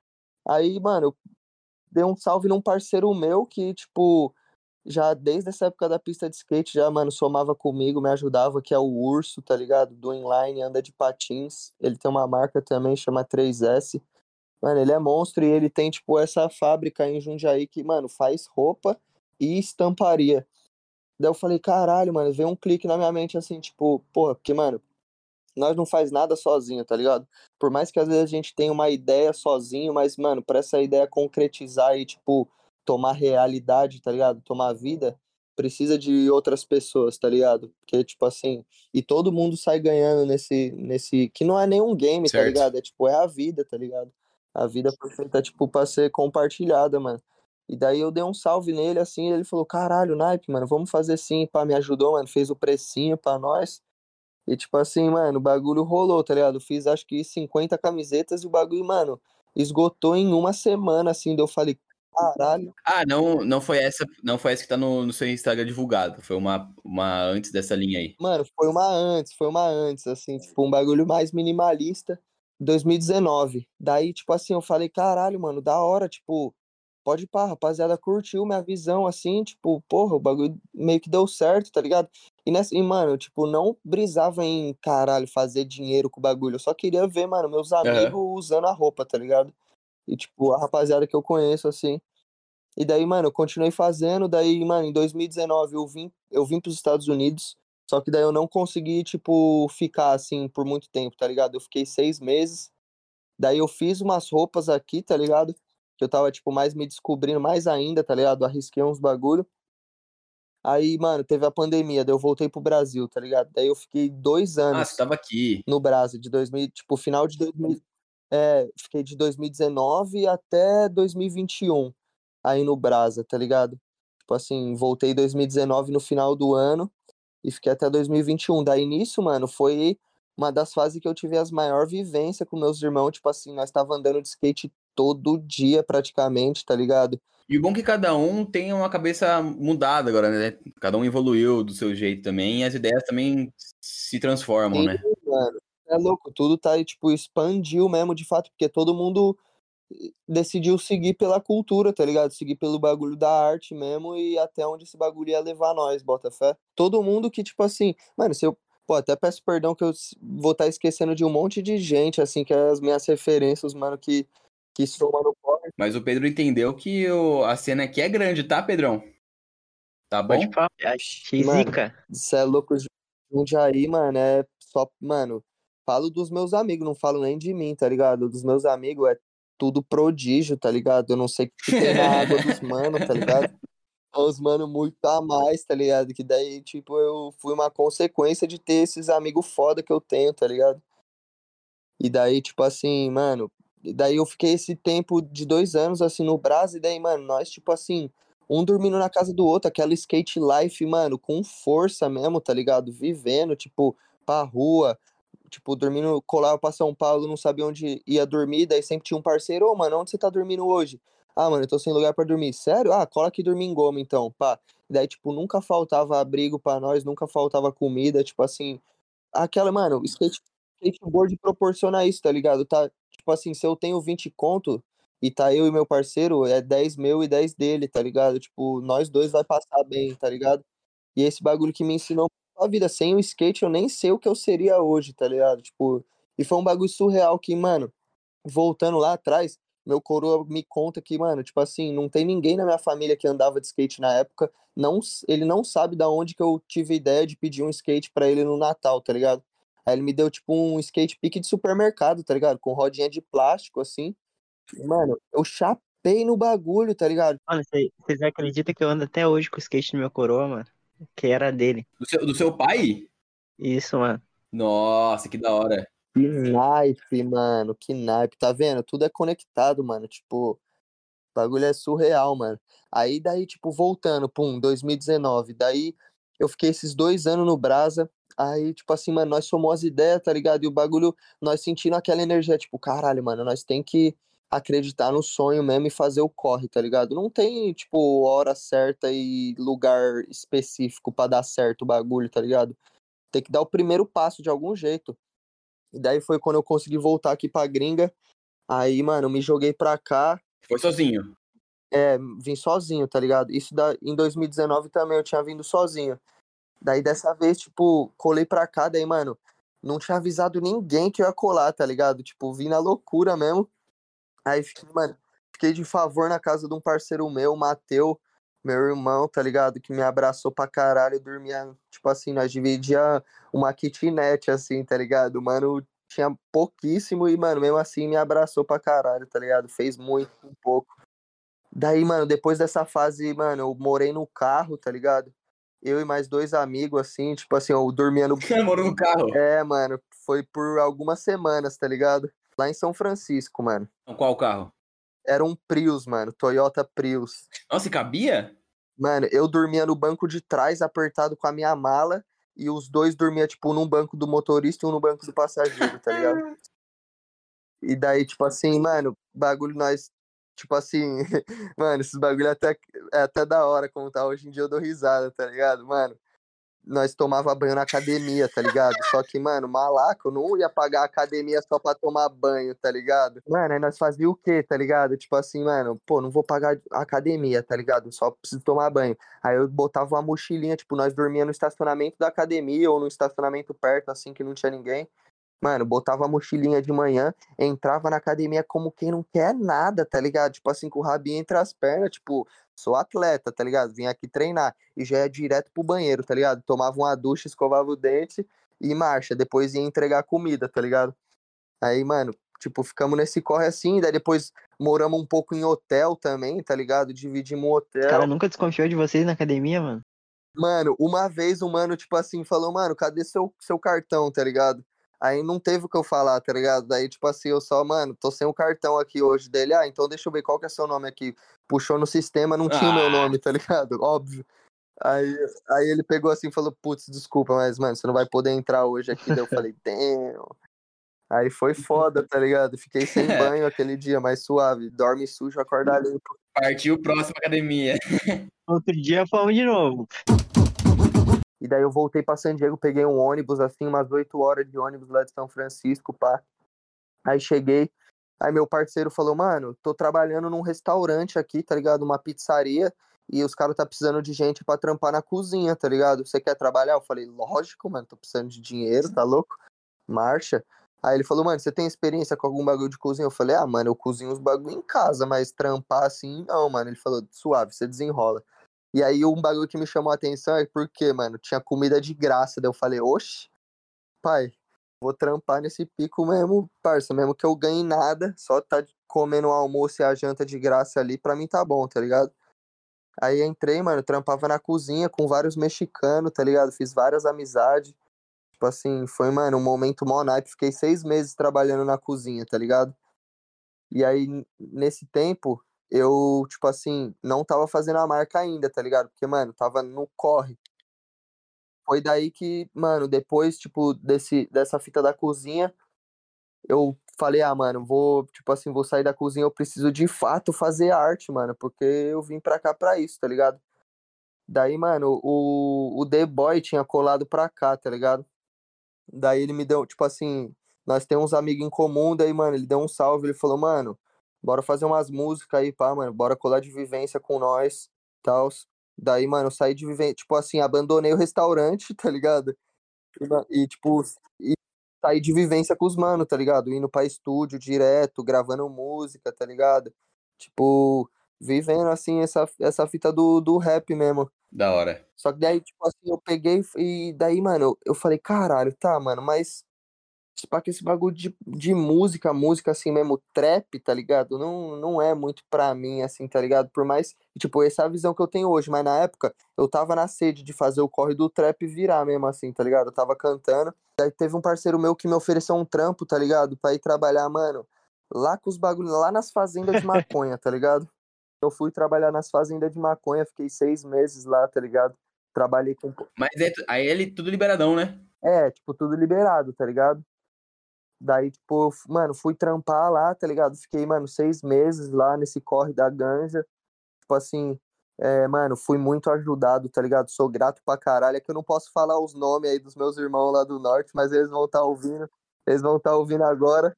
Aí, mano, eu dei um salve num parceiro meu que, tipo, já desde essa época da pista de skate, já, mano, somava comigo, me ajudava, que é o Urso, tá ligado? Do inline, anda de patins. Ele tem uma marca também, chama 3S. Mano, ele é monstro e ele tem, tipo, essa fábrica em Jundiaí que, mano, faz roupa e estamparia. Daí eu falei, caralho, mano, veio um clique na minha mente assim, tipo, porra, porque, mano, nós não faz nada sozinho, tá ligado? Por mais que às vezes a gente tenha uma ideia sozinho, mas, mano, pra essa ideia concretizar e, tipo, tomar realidade, tá ligado? Tomar vida, precisa de outras pessoas, tá ligado? Porque, tipo assim, e todo mundo sai ganhando nesse, nesse, que não é nenhum game, tá Certo. ligado? É tipo, é a vida, tá ligado? A vida foi feita, tipo, pra ser compartilhada, mano. E daí eu dei um salve nele, assim, e ele falou, caralho, Naipe, mano, vamos fazer sim, pá, me ajudou, mano, fez o precinho pra nós. E tipo assim, mano, o bagulho rolou, tá ligado? Fiz acho que 50 camisetas e o bagulho, mano, esgotou em uma semana, assim, daí eu falei, caralho. Ah, não, não foi essa, não foi essa que tá no, no seu Instagram divulgado. Foi uma, uma antes dessa linha aí. Mano, foi uma antes, foi uma antes, assim, tipo, um bagulho mais minimalista, 2019. Daí, tipo assim, eu falei, caralho, mano, da hora, tipo, pode ir pá, rapaziada, curtiu minha visão, assim, tipo, porra, o bagulho meio que deu certo, tá ligado? E, nessa, e, mano, eu, tipo, não brisava em, caralho, fazer dinheiro com o bagulho, eu só queria ver, mano, meus amigos usando a roupa, tá ligado? E, tipo, a rapaziada que eu conheço, assim. E daí, mano, eu continuei fazendo, daí, mano, em 2019 eu vim, eu vim pros Estados Unidos, só que daí eu não consegui, tipo, ficar, assim, por muito tempo, tá ligado? Eu fiquei seis meses, daí eu fiz umas roupas aqui, tá ligado? Que eu tava, tipo, mais me descobrindo mais ainda, tá ligado? Arrisquei uns bagulho. Aí, mano, teve a pandemia, daí eu voltei pro Brasil, tá ligado? Daí eu fiquei dois Ah, anos você tava aqui. no Brasil, de 2000, tipo, final de 2000, é, fiquei de 2019 até 2021 aí no Brasa, tá ligado? Tipo assim, voltei em 2019 no final do ano e fiquei até 2021. Daí nisso, mano, foi uma das fases que eu tive as maior vivência com meus irmãos, tipo assim, nós tava andando de skate todo dia praticamente, tá ligado? E o bom é que cada um tem uma cabeça mudada agora, né? Cada um evoluiu do seu jeito também, e as ideias também se transformam, Sim, né? mano. É louco, tudo tá aí, tipo, expandiu mesmo de fato, porque todo mundo decidiu seguir pela cultura, tá ligado? Seguir pelo bagulho da arte mesmo e até onde esse bagulho ia levar nós, bota fé. Todo mundo que, tipo assim, mano, se eu. Pô, até peço perdão que eu vou estar esquecendo de um monte de gente, assim, que é as minhas referências, mano, que, que soma no corre. Mas o Pedro entendeu que o- a cena aqui é grande, tá, Pedrão? Tá bom? Pode falar. Achei Mano. zica. Cê é louco, Jundiaí, mano, é só, mano, falo dos meus amigos, não falo nem de mim, tá ligado? Dos meus amigos é tudo prodígio, tá ligado? Eu não sei o que tem na água dos mano, tá ligado? São Os mano muito a mais, tá ligado? Que daí, tipo, eu fui uma consequência de ter esses amigos foda que eu tenho, tá ligado? E daí, tipo assim, mano, daí eu fiquei esse tempo de dois anos, assim, no Brasil, e daí, mano, nós, tipo assim, um dormindo na casa do outro, aquela skate life, mano, com força mesmo, tá ligado? Vivendo, tipo, pra rua, tipo, dormindo, colava pra São Paulo, não sabia onde ia dormir, daí sempre tinha um parceiro, ô, mano, onde você tá dormindo hoje? Ah, mano, eu tô sem lugar pra dormir. Sério? Ah, cola aqui dormir em Goma, então, pá. Daí, tipo, nunca faltava abrigo pra nós, nunca faltava comida, tipo assim, aquela, mano, skate, skateboard proporciona isso, tá ligado? Tá, tipo assim, se eu tenho 20 conto e tá eu e meu parceiro, é 10 meu e 10 dele, tá ligado? Tipo, nós dois vai passar bem, tá ligado? E esse bagulho que me ensinou a vida. Sem o skate, eu nem sei o que eu seria hoje, tá ligado? Tipo, e foi um bagulho surreal que, mano, voltando lá atrás, meu coroa me conta que, mano, tipo assim, não tem ninguém na minha família que andava de skate na época. Não, ele não sabe da onde que eu tive a ideia de pedir um skate pra ele no Natal, tá ligado? Aí ele me deu, tipo, um skate pique de supermercado, tá ligado? Com rodinha de plástico, assim. E, mano, eu chapei no bagulho, tá ligado? Mano, cê- vocês acreditam que eu ando até hoje com o skate no meu coroa, mano? Que era dele. Do seu, do seu pai? Isso, mano. Nossa, que da hora. Que naipe, mano, que naipe. Tá vendo? Tudo é conectado, mano. Tipo, o bagulho é surreal, mano. Aí daí, tipo, voltando, pum, 2019. Daí eu fiquei esses dois anos no Brasa. Aí, tipo assim, mano, nós somos as ideias, tá ligado? E o bagulho, nós sentindo aquela energia, tipo, caralho, mano, nós tem que acreditar no sonho mesmo e fazer o corre, tá ligado? Não tem, tipo, hora certa e lugar específico para dar certo o bagulho, tá ligado? Tem que dar o primeiro passo de algum jeito. E daí foi quando eu consegui voltar aqui pra gringa. Aí, mano, me joguei pra cá. Foi sozinho. É, vim sozinho, tá ligado? Isso da, em 2019 também eu tinha vindo sozinho. Daí dessa vez, tipo, colei pra cá, daí, mano, não tinha avisado ninguém que eu ia colar, tá ligado? Tipo, vim na loucura mesmo. Aí fiquei, mano, fiquei de favor na casa de um parceiro meu, o Mateu, meu irmão, tá ligado? Que me abraçou pra caralho, dormia, tipo assim, nós dividia uma kitnet, assim, tá ligado? Mano, tinha pouquíssimo e, mano, mesmo assim me abraçou pra caralho, tá ligado? Fez muito, um pouco. Daí, mano, depois dessa fase, mano, eu morei no carro, tá ligado? Eu e mais dois amigos, assim, tipo assim, eu dormia no. Morou no carro. É, mano, foi por algumas semanas, tá ligado? lá em São Francisco, mano. Qual carro? Era um Prius, mano, Toyota Prius. Nossa, e cabia? Mano, eu dormia no banco de trás, apertado com a minha mala, e os dois dormiam, tipo, num banco do motorista e um no banco do passageiro, tá ligado? E daí, tipo assim, mano, bagulho nós. Tipo assim, mano, esses bagulho é até, é até da hora como tá. Hoje em dia eu dou risada, tá ligado? Mano, nós tomava banho na academia, tá ligado? Só que, mano, malaco, eu não ia pagar a academia só pra tomar banho, tá ligado? Mano, aí nós fazia o quê, tá ligado? Tipo assim, mano, pô, não vou pagar a academia, tá ligado? Só preciso tomar banho. Aí eu botava uma mochilinha, tipo, nós dormíamos no estacionamento da academia ou no estacionamento perto, assim, que não tinha ninguém. Mano, botava a mochilinha de manhã, entrava na academia como quem não quer nada, tá ligado? Tipo assim, com o rabinho entre as pernas, tipo, sou atleta, tá ligado? Vim aqui treinar e já ia direto pro banheiro, tá ligado? Tomava uma ducha, escovava o dente e marcha. Depois ia entregar comida, tá ligado? Aí, mano, tipo, ficamos nesse corre assim, daí depois moramos um pouco em hotel também, tá ligado? Dividimos um hotel. Cara, nunca desconfiou de vocês na academia, mano? Mano, uma vez o mano, tipo assim, falou, mano, cadê seu, seu cartão, tá ligado? Aí não teve o que eu falar, tá ligado? Daí, tipo assim, eu só, mano, tô sem o cartão aqui hoje dele. Ah, então deixa eu ver qual que é seu nome aqui. Puxou no sistema, não tinha o meu Ah. nome, tá ligado? Óbvio. Aí, aí ele pegou assim e falou, putz, desculpa, mas, mano, você não vai poder entrar hoje aqui. Daí eu falei, damn. Aí foi foda, tá ligado? Fiquei sem banho aquele dia, mais suave. Dorme sujo, acorda limpo. Partiu próxima academia. Outro dia fomos de novo. E daí eu voltei pra San Diego, peguei um ônibus, assim, umas 8 horas de ônibus lá de São Francisco, pá. Aí cheguei, aí meu parceiro falou, mano, tô trabalhando num restaurante aqui, tá ligado? Uma pizzaria, e os caras tá precisando de gente pra trampar na cozinha, tá ligado? Você quer trabalhar? Eu falei, lógico, mano, tô precisando de dinheiro, tá louco? Marcha. Aí ele falou, mano, você tem experiência com algum bagulho de cozinha? Eu falei, ah, mano, eu cozinho os bagulho em casa, mas trampar assim, não, mano. Ele falou, suave, você desenrola. E aí um bagulho que me chamou a atenção é porque, mano, tinha comida de graça. Daí eu falei, oxe, pai, vou trampar nesse pico mesmo, parça, mesmo que eu ganhe nada, só tá comendo o almoço e a janta de graça ali, pra mim tá bom, tá ligado? Aí entrei, mano, trampava na cozinha com vários mexicanos, tá ligado? Fiz várias amizades. Tipo assim, foi, mano, um momento mó naipe. Fiquei seis meses trabalhando na cozinha, tá ligado? E aí, nesse tempo, eu, tipo assim, não tava fazendo a marca ainda, tá ligado? Porque, mano, tava no corre. Foi daí que, mano, depois, tipo, desse, dessa fita da cozinha, eu falei, ah, mano, vou, tipo assim, vou sair da cozinha, eu preciso de fato fazer arte, mano, porque eu vim pra cá pra isso, tá ligado? Daí, mano, o, o The Boy tinha colado pra cá, tá ligado? Daí ele me deu, tipo assim, nós temos uns amigos em comum, daí, mano, ele deu um salve, ele falou, mano, bora fazer umas músicas aí, pá, mano, bora colar de vivência com nós, tal. Daí, mano, eu saí de vivência, tipo assim, abandonei o restaurante, tá ligado? E, tipo, e saí de vivência com os mano, tá ligado? Indo pra estúdio direto, gravando música, tá ligado? Tipo, vivendo, assim, essa, essa fita do, do rap mesmo. Da hora. Só que daí, tipo assim, eu peguei e daí, mano, eu, eu falei, caralho, tá, mano, mas Tipo, que esse bagulho de, de música, música assim mesmo, trap, tá ligado? Não, não é muito pra mim, assim, tá ligado? Por mais, tipo, essa é a visão que eu tenho hoje, mas na época eu tava na sede de fazer o corre do trap virar mesmo, assim, tá ligado? Eu tava cantando, daí teve um parceiro meu que me ofereceu um trampo, tá ligado? Pra ir trabalhar, mano, lá com os bagulhos, lá nas fazendas de maconha, tá ligado? Eu fui trabalhar nas fazendas de maconha, fiquei seis meses lá, tá ligado? Trabalhei com. Mas é, aí ele tudo liberadão, né? É, tipo, tudo liberado, tá ligado? Daí, tipo, mano, fui trampar lá, tá ligado? Fiquei, mano, seis meses lá nesse corre da ganja. Tipo assim, é, mano, fui muito ajudado, tá ligado? Sou grato pra caralho. É que eu não posso falar os nomes aí dos meus irmãos lá do norte, mas eles vão estar tá ouvindo. Eles vão estar tá ouvindo agora.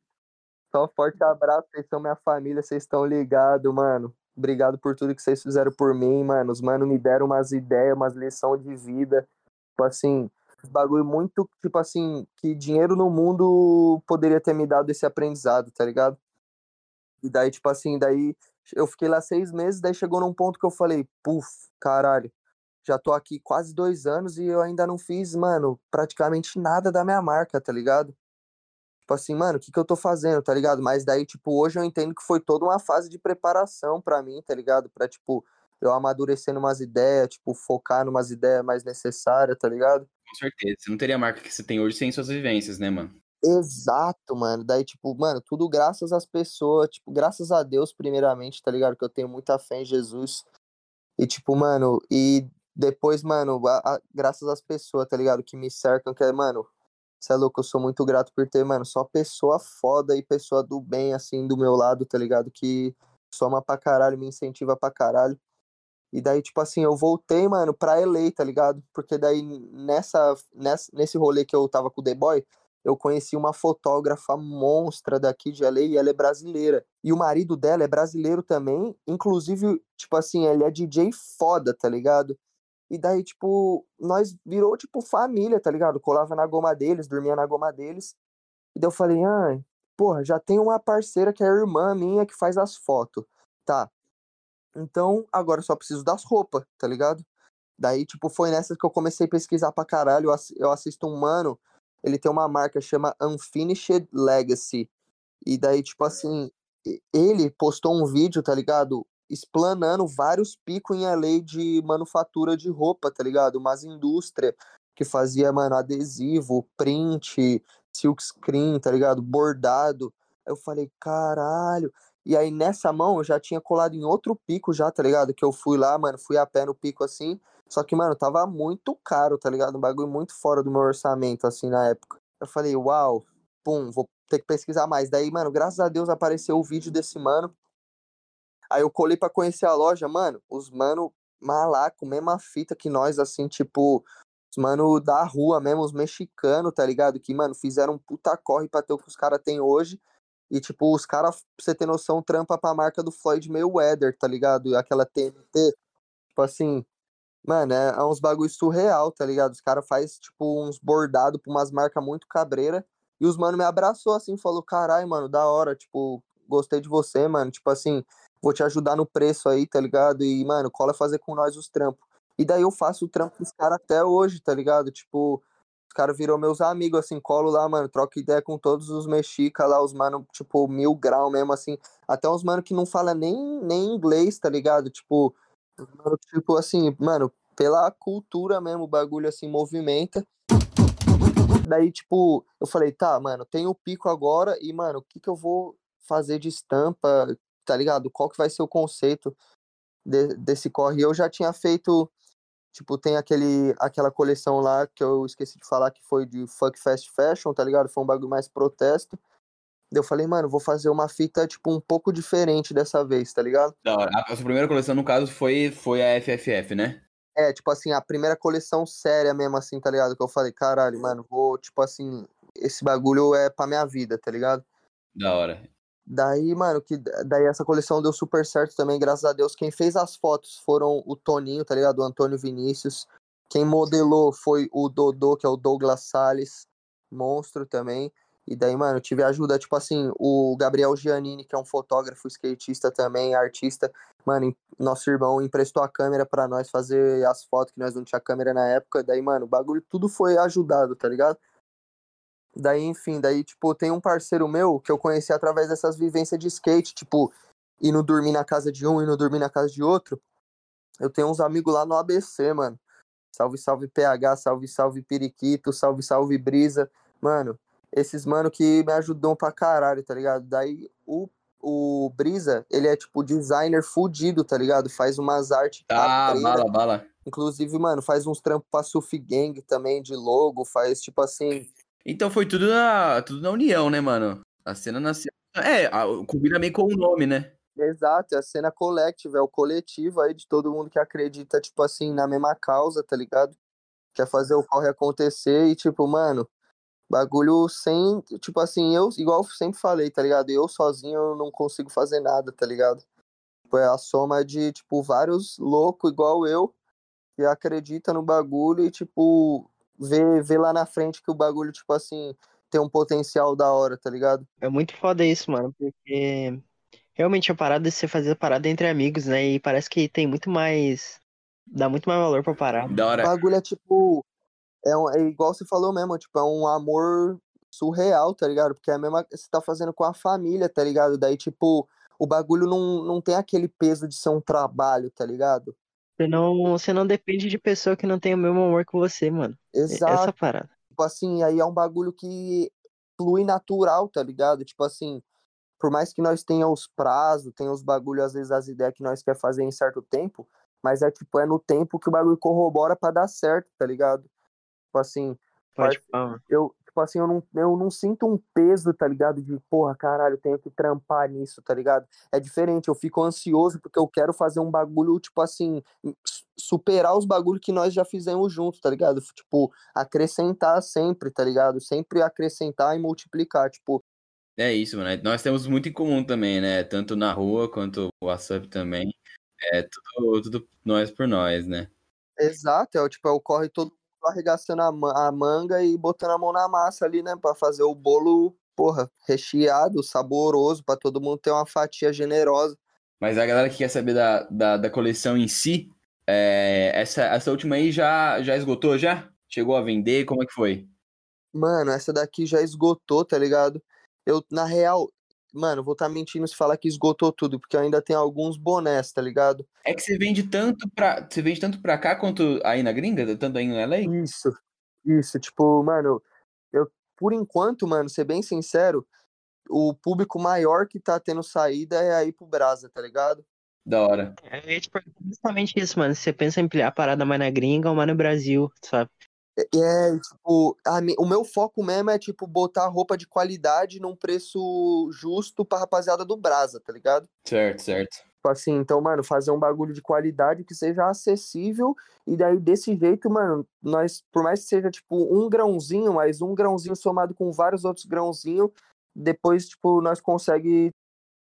Só um forte abraço, vocês são minha família, vocês estão ligados, mano. Obrigado por tudo que vocês fizeram por mim, mano. Os mano me deram umas ideias, umas lições de vida. Tipo assim, bagulho muito, tipo assim, que dinheiro no mundo poderia ter me dado esse aprendizado, tá ligado? E daí, tipo assim, daí eu fiquei lá seis meses, daí chegou num ponto que eu falei, puf, caralho, já tô aqui quase dois anos e eu ainda não fiz, mano, praticamente nada da minha marca, tá ligado? Tipo assim, mano, o que que eu tô fazendo, tá ligado? Mas daí, tipo, hoje eu entendo que foi toda uma fase de preparação para mim, tá ligado? Pra, tipo, eu amadurecendo umas ideias, tipo, focar numas ideias mais necessárias, tá ligado? Com certeza. Você não teria a marca que você tem hoje sem suas vivências, né, mano? Exato, mano. Daí, tipo, mano, tudo graças às pessoas, tipo, graças a Deus, primeiramente, tá ligado? Que eu tenho muita fé em Jesus. E, tipo, mano, e depois, mano, a, a, graças às pessoas, tá ligado? Que me cercam, que é, mano, você é louco, eu sou muito grato por ter, mano, só pessoa foda e pessoa do bem, assim, do meu lado, tá ligado? Que soma pra caralho, me incentiva pra caralho. E daí, tipo assim, eu voltei, mano, pra LA, tá ligado? Porque daí, nessa, nessa, nesse rolê que eu tava com o The Boy, eu conheci uma fotógrafa monstra daqui de LA e ela é brasileira. E o marido dela é brasileiro também, inclusive, tipo assim, ele é DJ foda, tá ligado? E daí, tipo, nós virou, tipo, família, tá ligado? Colava na goma deles, dormia na goma deles. E daí eu falei, ah, porra, já tem uma parceira que é irmã minha que faz as fotos. Tá, então, agora eu só preciso das roupas, tá ligado? Daí, tipo, foi nessa que eu comecei a pesquisar pra caralho. Eu assisto um mano, ele tem uma marca chama Unfinished Legacy. E daí, tipo assim, ele postou um vídeo, tá ligado? Explanando vários picos em LA de manufatura de roupa, tá ligado? Umas indústrias que fazia, mano, adesivo, print, silk screen, tá ligado? Bordado. Aí eu falei, caralho. E aí nessa mão eu já tinha colado em outro pico já, tá ligado? Que eu fui lá, mano, fui a pé no pico assim. Só que, mano, tava muito caro, tá ligado? Um bagulho muito fora do meu orçamento, assim, na época. Eu falei, uau, pum, vou ter que pesquisar mais. Daí, mano, graças a Deus apareceu o vídeo desse mano. Aí eu colei pra conhecer a loja, mano, os mano malaco, mesma fita que nós, assim, tipo, os mano da rua mesmo, os mexicanos, tá ligado? Que, mano, fizeram um puta corre pra ter o que os caras têm hoje. E, tipo, os caras, pra você ter noção, trampa pra marca do Floyd Mayweather, tá ligado? Aquela TNT. Tipo assim, mano, é, é uns bagulho surreal, tá ligado? Os caras faz tipo, uns bordados pra umas marcas muito cabreira. E os mano me abraçou assim, falou, carai, mano, da hora, tipo, gostei de você, mano. Tipo assim, vou te ajudar no preço aí, tá ligado? E, mano, cola fazer com nós os trampos. E daí eu faço o trampo dos caras até hoje, tá ligado? Tipo, caras virou meus amigos, assim, colo lá, mano, troco ideia com todos os mexicas lá, os mano, tipo, mil grau mesmo, assim, até uns mano que não fala nem, nem inglês, tá ligado? Tipo, mano, tipo, assim, mano, pela cultura mesmo, o bagulho, assim, movimenta. Daí, tipo, eu falei, tá, mano, tem o pico agora e, mano, o que que eu vou fazer de estampa, tá ligado? Qual que vai ser o conceito de, desse corre? Eu já tinha feito Tipo, tem aquele, aquela coleção lá que eu esqueci de falar que foi de Fuck Fast Fashion, tá ligado? Foi um bagulho mais protesto. Eu falei, mano, vou fazer uma fita, tipo, um pouco diferente dessa vez, tá ligado? Da hora. A sua primeira coleção, no caso, foi, foi a FFF, né? É, tipo assim, a primeira coleção séria mesmo, assim, tá ligado? Que eu falei, caralho, mano, vou, tipo assim, esse bagulho é pra minha vida, tá ligado? Da hora. Daí, mano, que daí essa coleção deu super certo também, graças a Deus. Quem fez as fotos foram o Toninho, tá ligado? O Antônio Vinícius. Quem modelou foi o Dodô, que é o Douglas Salles, monstro também. E daí, mano, tive ajuda, tipo assim, o Gabriel Giannini, que é um fotógrafo, skatista também, artista. Mano, nosso irmão emprestou a câmera para nós fazer as fotos, que nós não tinha câmera na época. Daí, mano, o bagulho tudo foi ajudado, tá ligado? Daí, enfim, daí, tipo, tem um parceiro meu que eu conheci através dessas vivências de skate, tipo, indo dormir na casa de um, indo dormir na casa de outro. Eu tenho uns amigos lá no ABC, mano. Salve, salve PH, salve, salve Periquito, salve, salve Brisa. Mano, esses mano que me ajudam pra caralho, tá ligado? Daí o, o Brisa, ele é tipo designer fudido, tá ligado? Faz umas artes. Ah, bala, bala. Inclusive, mano, faz uns trampos pra Surf Gang também, de logo, faz tipo assim. Então foi tudo na, tudo na união, né, mano? A cena nasceu. É, a- combina meio com o nome, né? Exato, é a cena collective, é o coletivo aí de todo mundo que acredita, tipo assim, na mesma causa, tá ligado? Quer fazer o corre acontecer e, tipo, mano, bagulho sem. Tipo assim, eu, igual eu sempre falei, tá ligado? Eu sozinho eu não consigo fazer nada, tá ligado? Tipo, é a soma de, tipo, vários loucos igual eu que acredita no bagulho e, tipo, vê, vê lá na frente que o bagulho, tipo assim, tem um potencial da hora, tá ligado? É muito foda isso, mano, porque realmente a parada é você fazer a parada entre amigos, né? E parece que tem muito mais. Dá muito mais valor pra parada. Da O bagulho é tipo. É, um- é igual você falou mesmo, tipo, é um amor surreal, tá ligado? Porque é a mesma que você tá fazendo com a família, tá ligado? Daí, tipo, o bagulho não, não tem aquele peso de ser um trabalho, tá ligado? Você não, você não depende de pessoa que não tem o mesmo amor que você, mano. É- Exato. Essa parada. Tipo assim, aí é um bagulho que flui natural, tá ligado? Tipo assim, por mais que nós tenha os prazos, tenha os bagulhos, às vezes as ideias que nós quer fazer em certo tempo, mas é tipo, é no tempo que o bagulho corrobora pra dar certo, tá ligado? Tipo assim, Pode eu, tipo assim, eu não, eu não sinto um peso, tá ligado? De, porra, caralho, eu tenho que trampar nisso, tá ligado? É diferente, eu fico ansioso porque eu quero fazer um bagulho, tipo assim, su- superar os bagulhos que nós já fizemos juntos, tá ligado? Tipo, acrescentar sempre, tá ligado? Sempre acrescentar e multiplicar, tipo, É isso, mano. Nós temos muito em comum também, né? Tanto na rua quanto o WhatsApp também. É tudo, tudo nós por nós, né? exato, é o tipo, é o corre todo arregaçando a, ma- a manga e botando a mão na massa ali, né? Pra fazer o bolo, porra, recheado, saboroso, pra todo mundo ter uma fatia generosa. Mas a galera que quer saber da, da, da coleção em si, é, essa, essa última aí já, já esgotou já? Chegou a vender? Como é que foi? Mano, essa daqui já esgotou, tá ligado? Eu, na real, mano, vou estar mentindo se falar que esgotou tudo, porque eu ainda tenho alguns bonés, tá ligado? É que você vende tanto pra, você vende tanto pra cá quanto aí na gringa? Tanto aí no LA? Isso, isso, tipo, mano, eu, por enquanto, mano, ser bem sincero, o público maior que tá tendo saída é aí pro Brasa, tá ligado? Da hora. É, é, tipo, justamente isso, mano. Você pensa em ampliar a parada mais na gringa ou mais no Brasil, sabe? É, é, tipo, a o meu foco mesmo é, tipo, botar roupa de qualidade num preço justo pra rapaziada do Brasa, tá ligado? Certo, certo. Tipo assim, então, mano, fazer um bagulho de qualidade que seja acessível e daí desse jeito, mano, nós, por mais que seja tipo um grãozinho, mas um grãozinho somado com vários outros grãozinhos, depois, tipo, nós consegue,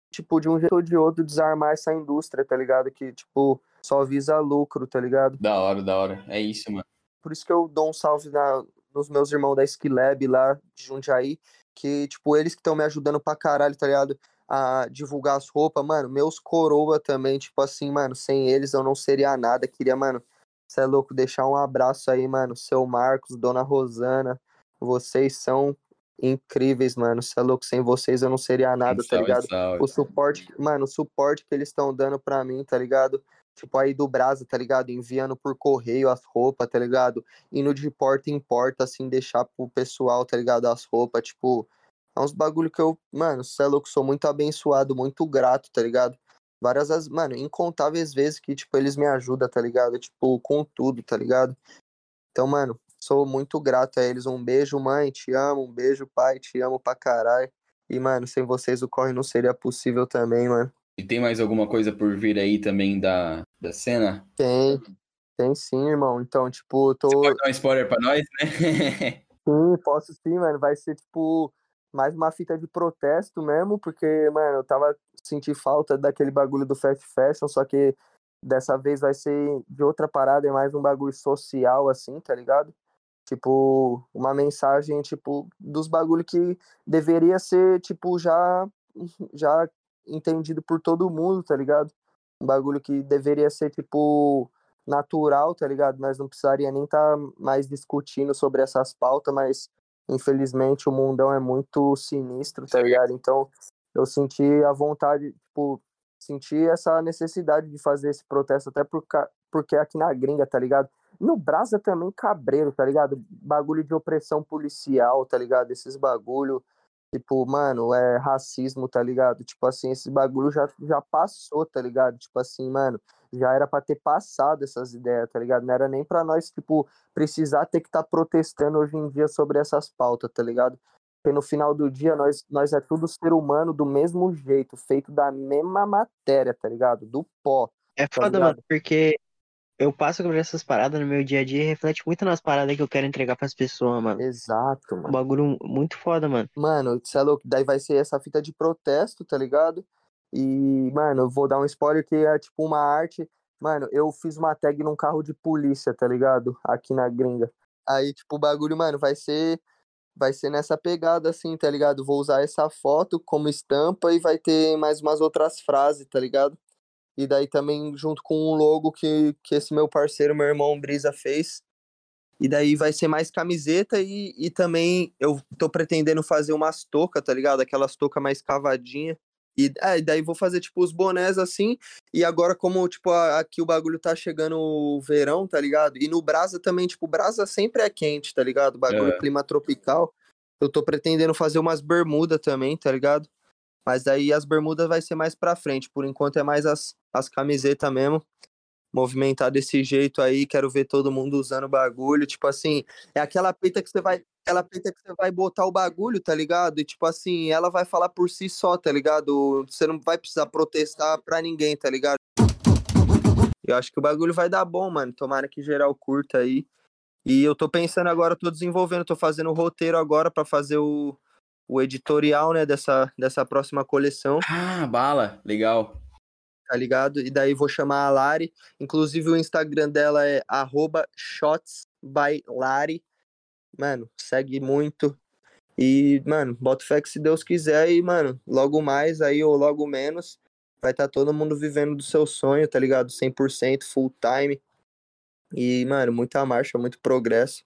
tipo, de um jeito ou de outro desarmar essa indústria, tá ligado? Que, tipo, só visa lucro, tá ligado? Da hora, da hora. É isso, mano. Por isso que eu dou um salve na, nos meus irmãos da Skilab lá de Jundiaí, que, tipo, eles que estão me ajudando pra caralho, tá ligado? A divulgar as roupas, mano, meus coroa também, tipo assim, mano, sem eles eu não seria nada. Queria, mano, você é louco, deixar um abraço aí, mano, seu Marcos, Dona Rosana, vocês são incríveis, mano, você é louco, sem vocês eu não seria nada, tá Salve, ligado? salve. o suporte, mano, o suporte que eles estão dando pra mim, tá ligado? Tipo, aí do Brasa, tá ligado? Enviando por correio as roupas, tá ligado? Indo de porta em porta, assim, deixar pro pessoal, tá ligado? As roupas, tipo, é uns bagulho que eu, mano, cê é louco, sou muito abençoado, muito grato, tá ligado? Várias, as- mano, incontáveis vezes que, tipo, eles me ajudam, tá ligado? Tipo, com tudo, tá ligado? Então, mano, sou muito grato a eles. Um beijo, mãe, te amo. Um beijo, pai, te amo pra caralho. E, mano, sem vocês o corre não seria possível também, mano. E tem mais alguma coisa por vir aí também da, da cena? Tem, tem sim, irmão. Então, tipo, tô. Pode dar um spoiler pra nós, né? Sim, posso sim, mano. Vai ser, tipo, mais uma fita de protesto mesmo, porque, mano, eu tava senti falta daquele bagulho do fast fashion, só que dessa vez vai ser de outra parada, é mais um bagulho social, assim, tá ligado? Tipo, uma mensagem, tipo, dos bagulho que deveria ser, tipo, já, já entendido por todo mundo, tá ligado? Um bagulho que deveria ser, tipo, natural, tá ligado? Nós não precisaria nem estar mais discutindo sobre essas pautas, mas infelizmente o mundão é muito sinistro, tá ligado? Então eu senti a vontade, tipo, senti essa necessidade de fazer esse protesto, até por, porque aqui na gringa, tá ligado? No Brasa também, cabreiro, tá ligado? Bagulho de opressão policial, tá ligado? Esses bagulho, tipo, mano, é racismo, tá ligado? Tipo assim, esse bagulho já, já passou, tá ligado? Tipo assim, mano, já era para ter passado essas ideias, tá ligado? Não era nem para nós, tipo, precisar ter que estar tá protestando hoje em dia sobre essas pautas, tá ligado? Porque no final do dia nós, nós é tudo ser humano do mesmo jeito, feito da mesma matéria, tá ligado? Do pó. É tá foda, ligado? mano, porque eu passo por essas paradas no meu dia a dia e reflete muito nas paradas que eu quero entregar pras pessoas, mano. Exato, Um mano. bagulho muito foda, mano. Mano, você é louco, daí vai ser essa fita de protesto, tá ligado? E, mano, eu vou dar um spoiler que é tipo uma arte. Mano, eu fiz uma tag num carro de polícia, tá ligado? Aqui na gringa. Aí, tipo, o bagulho, mano, vai ser. Vai ser nessa pegada, assim, tá ligado? Vou usar essa foto como estampa e vai ter mais umas outras frases, tá ligado? E daí também junto com um logo que, que esse meu parceiro, meu irmão Brisa, fez. E daí vai ser mais camiseta e, e também eu tô pretendendo fazer umas toucas, tá ligado? Aquelas toucas mais cavadinha. E é, daí vou fazer, tipo, os bonés assim. E agora, como, tipo, a- aqui o bagulho tá chegando o verão, tá ligado? E no Brasa também, tipo, Brasa sempre é quente, tá ligado? Bagulho, É. clima tropical. Eu tô pretendendo fazer umas bermudas também, tá ligado? Mas daí as bermudas vai ser mais pra frente. Por enquanto é mais as, as camisetas mesmo. Movimentar desse jeito aí, quero ver todo mundo usando o bagulho. Tipo assim, é aquela peita que você vai. Aquela peita que você vai botar o bagulho, tá ligado? E tipo assim, ela vai falar por si só, tá ligado? Você não vai precisar protestar pra ninguém, tá ligado? Eu acho que o bagulho vai dar bom, mano. Tomara que geral curta aí. E eu tô pensando agora, tô desenvolvendo, tô fazendo o roteiro agora pra fazer o, o editorial, né, dessa, dessa próxima coleção, Ah, bala. Legal. tá ligado? E daí vou chamar a Lari. Inclusive o Instagram dela é arroba shotsbylari. Mano, segue muito. E, mano, bota fé que se Deus quiser e, mano, logo mais aí ou logo menos, vai estar todo mundo vivendo do seu sonho, tá ligado? 100% full time. E, mano, muita marcha, muito progresso.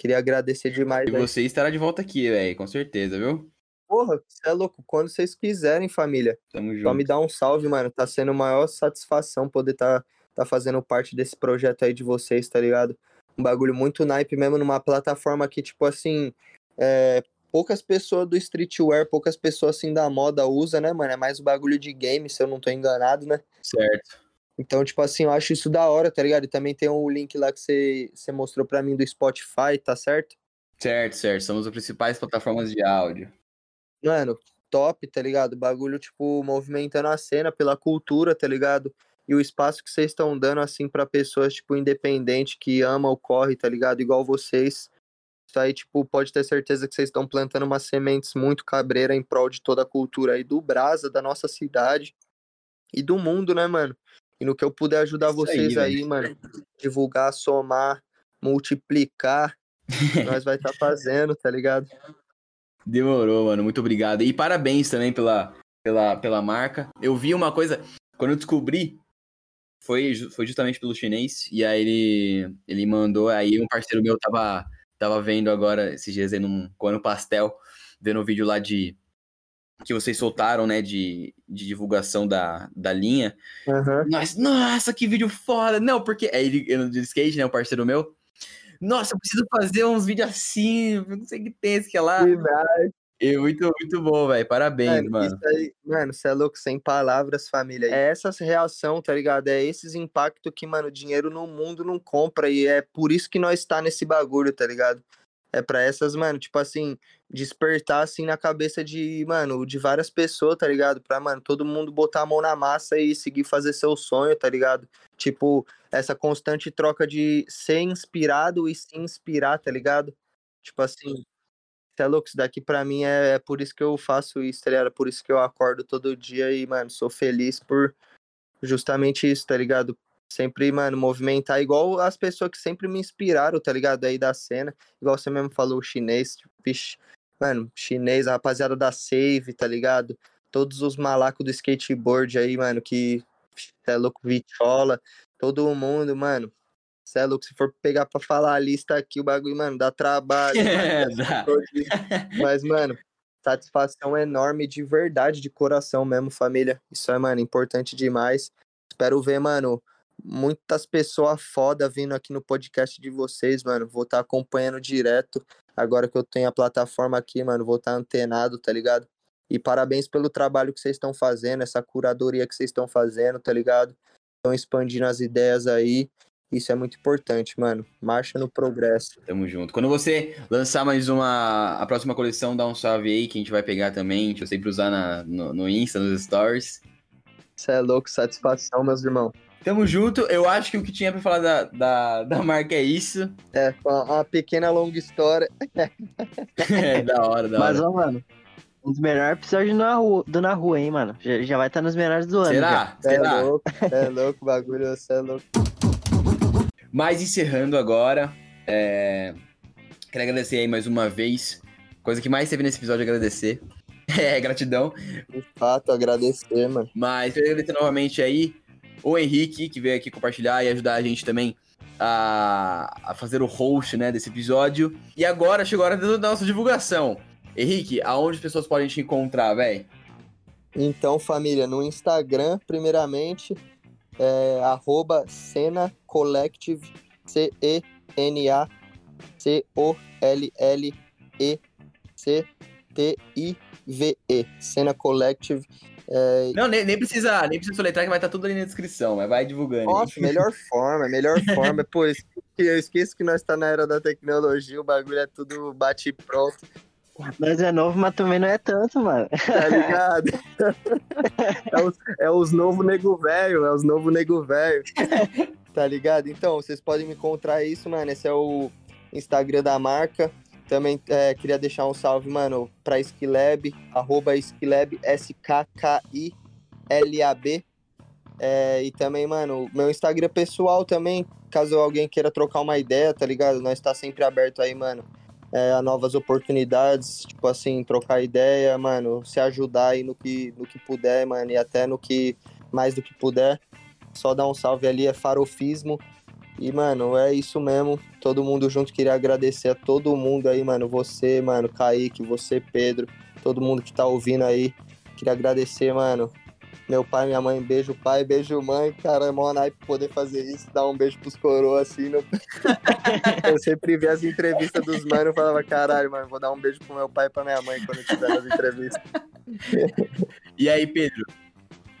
Queria agradecer demais. E aí. você estará de volta aqui, velho, com certeza, viu? Porra, você é louco. Quando vocês quiserem, família. Tamo Só me junto. dá um salve, mano. Tá sendo maior satisfação poder tá, tá fazendo parte desse projeto aí de vocês, tá ligado? Um bagulho muito naipe mesmo numa plataforma que, tipo assim, é, poucas pessoas do streetwear, poucas pessoas assim da moda usa, né, mano? É mais o bagulho de game, se eu não tô enganado, né? Certo. Então, tipo assim, eu acho isso da hora, tá ligado? E também tem o link lá que você, você mostrou pra mim do Spotify, tá certo? Certo, certo. Somos as principais plataformas de áudio. Mano, top, tá ligado? Bagulho, tipo, movimentando a cena pela cultura, tá ligado? E o espaço que vocês estão dando, assim, pra pessoas, tipo, independente, que ama o corre, tá ligado? Igual vocês. Isso aí, tipo, pode ter certeza que vocês estão plantando umas sementes muito cabreira em prol de toda a cultura aí do Brasa, da nossa cidade e do mundo, né, mano? E no que eu puder ajudar Isso aí, vocês aí, velho. mano, divulgar, somar, multiplicar, nós vai estar fazendo, tá ligado? Demorou, mano. Muito obrigado. E parabéns também pela, pela, pela marca. Eu vi uma coisa, quando eu descobri, foi, foi justamente pelo chinês, e aí ele, ele mandou, aí um parceiro meu tava, tava vendo agora, esses dias aí num Coano Pastel, vendo o vídeo lá de que vocês soltaram, né, de, de divulgação da, da linha. Aham. Nossa, nossa, que vídeo foda! Não, porque. É ele ele de skate, né? Um parceiro meu. Nossa, eu preciso fazer uns vídeos assim. Não sei o que tem esse que é lá. Verdade. E muito, muito bom, velho. Parabéns, Mano, mano. aí, mano, você é louco, sem palavras, família. É essa reação, tá ligado? É esses impactos que, mano, dinheiro no mundo não compra. E é por isso que nós tá nesse bagulho, tá ligado? É pra essas, mano, tipo assim, despertar assim na cabeça de, mano, de várias pessoas, tá ligado? Pra, mano, todo mundo botar a mão na massa e seguir fazer seu sonho, tá ligado? Tipo, essa constante troca de ser inspirado e se inspirar, tá ligado? Tipo assim, é louco, isso daqui pra mim é, é por isso que eu faço isso, tá ligado? Por isso que eu acordo todo dia e, mano, sou feliz por justamente isso, tá ligado? Sempre, mano, movimentar igual as pessoas que sempre me inspiraram, tá ligado? Aí da cena, igual você mesmo falou, o chinês, tipo, mano, chinês, a rapaziada da Save, tá ligado? Todos os malacos do skateboard aí, mano, que é louco, Vitola, todo mundo, mano, Cê é louco, se for pegar pra falar a lista aqui, o bagulho, mano, dá trabalho. É, mano. dá. Mas, mano, satisfação enorme de verdade, de coração mesmo, família. Isso é, mano, importante demais. Espero ver, mano, muitas pessoas foda vindo aqui no podcast de vocês, mano. Vou estar acompanhando direto. Agora que eu tenho a plataforma aqui, mano, vou estar antenado, tá ligado? E parabéns pelo trabalho que vocês estão fazendo, essa curadoria que vocês estão fazendo, tá ligado? Estão expandindo as ideias aí. Isso é muito importante, mano. Marcha no progresso. Tamo junto. Quando você lançar mais uma. A próxima coleção, dá um salve aí que a gente vai pegar também. A gente vai sempre usar na, no, no Insta, nos stories. Você é louco, satisfação, meus irmãos. Tamo junto. Eu acho que o que tinha pra falar da, da, da marca é isso. É, uma, uma pequena longa história. É da hora, da Mas, hora. ó, mano, um dos melhores episódios do Na Rua, do Na Rua hein, mano? Já, já vai estar nos melhores do ano. Será? Você é Será? louco, cê é louco, bagulho, você é louco. Mas encerrando agora, é... quero agradecer aí mais uma vez. Coisa que mais teve nesse episódio é agradecer. É, gratidão. De fato, agradecer, mano. Mas quero agradecer novamente aí o Henrique, que veio aqui compartilhar e ajudar a gente também a, a fazer o host né, desse episódio. E agora chegou a hora da nossa divulgação. Henrique, aonde as pessoas podem te encontrar, velho? Então, família, no Instagram, primeiramente, é arroba Collective, C-E-N-A-C-O-L-L-E-C-T-I-V-E. Cena Collective. É, Não, nem, nem precisa, nem precisa soletrar que vai estar tudo ali na descrição, mas vai divulgando. aí. Nossa, melhor forma, melhor forma. Pô, eu esqueço- eu esqueço que nós tá na era da tecnologia, o bagulho é tudo bate pronto, Nós é novo, mas também não é tanto, mano. tá ligado? é os, é os novo nego velho, é os novo nego velho. Tá ligado? Então, vocês podem me encontrar isso, mano. Esse é o Instagram da marca. Também é, queria deixar um salve, mano, pra Skilab, arroba Skilab, S-K-K-I-L-A-B. É, e também, mano, meu Instagram pessoal também, caso alguém queira trocar uma ideia, tá ligado? Nós tá sempre aberto aí, mano, é, a novas oportunidades, tipo assim, trocar ideia, mano, se ajudar aí no que, no que puder, mano, e até no que mais do que puder. Só dar um salve ali, é farofismo. E, mano, é isso mesmo. Todo mundo junto. Queria agradecer a todo mundo aí, mano. Você, mano, Kaique, você, Pedro, todo mundo que tá ouvindo aí. Queria agradecer, mano. Meu pai, minha mãe, beijo pai, beijo mãe. Cara, é mó naipe poder fazer isso, dar um beijo pros coroas assim. No... eu sempre vi as entrevistas dos manos e falava, caralho, mano, vou dar um beijo pro meu pai e pra minha mãe quando eu tiver nas entrevistas. E aí, Pedro?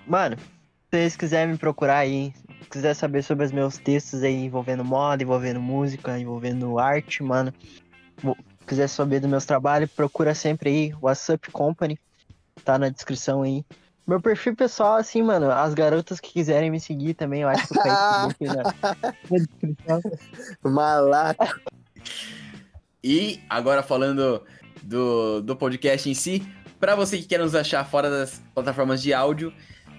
Mano, se vocês quiserem me procurar aí, quiser saber sobre os meus textos aí envolvendo moda, envolvendo música, envolvendo arte, mano, quiser saber dos meus trabalhos, procura sempre aí, WhatsApp Company, tá na descrição aí. Meu perfil pessoal, assim, mano, as garotas que quiserem me seguir também, eu acho que o deixa na, na descrição. Malaco. E agora falando do, do podcast em si, para você que quer nos achar fora das plataformas de áudio,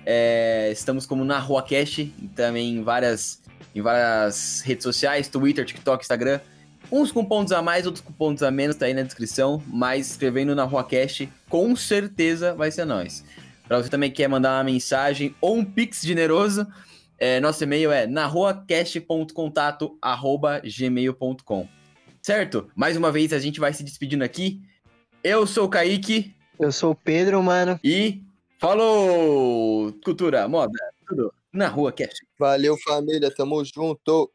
é, estamos como na RuaCast, e também em várias, em várias redes sociais, Twitter, TikTok, Instagram. Uns com pontos a mais, outros com pontos a menos, tá aí na descrição. Mas escrevendo na RuaCast, com certeza vai ser nós. Para você também que quer mandar uma mensagem ou um pix generoso, é, nosso e-mail é narroacast.contato@gmail.com. Certo? Mais uma vez a gente vai se despedindo aqui. Eu sou o Kaique Eu sou o Pedro, mano. e falou! Cultura, moda, tudo na rua, cast. Valeu, família. Tamo junto.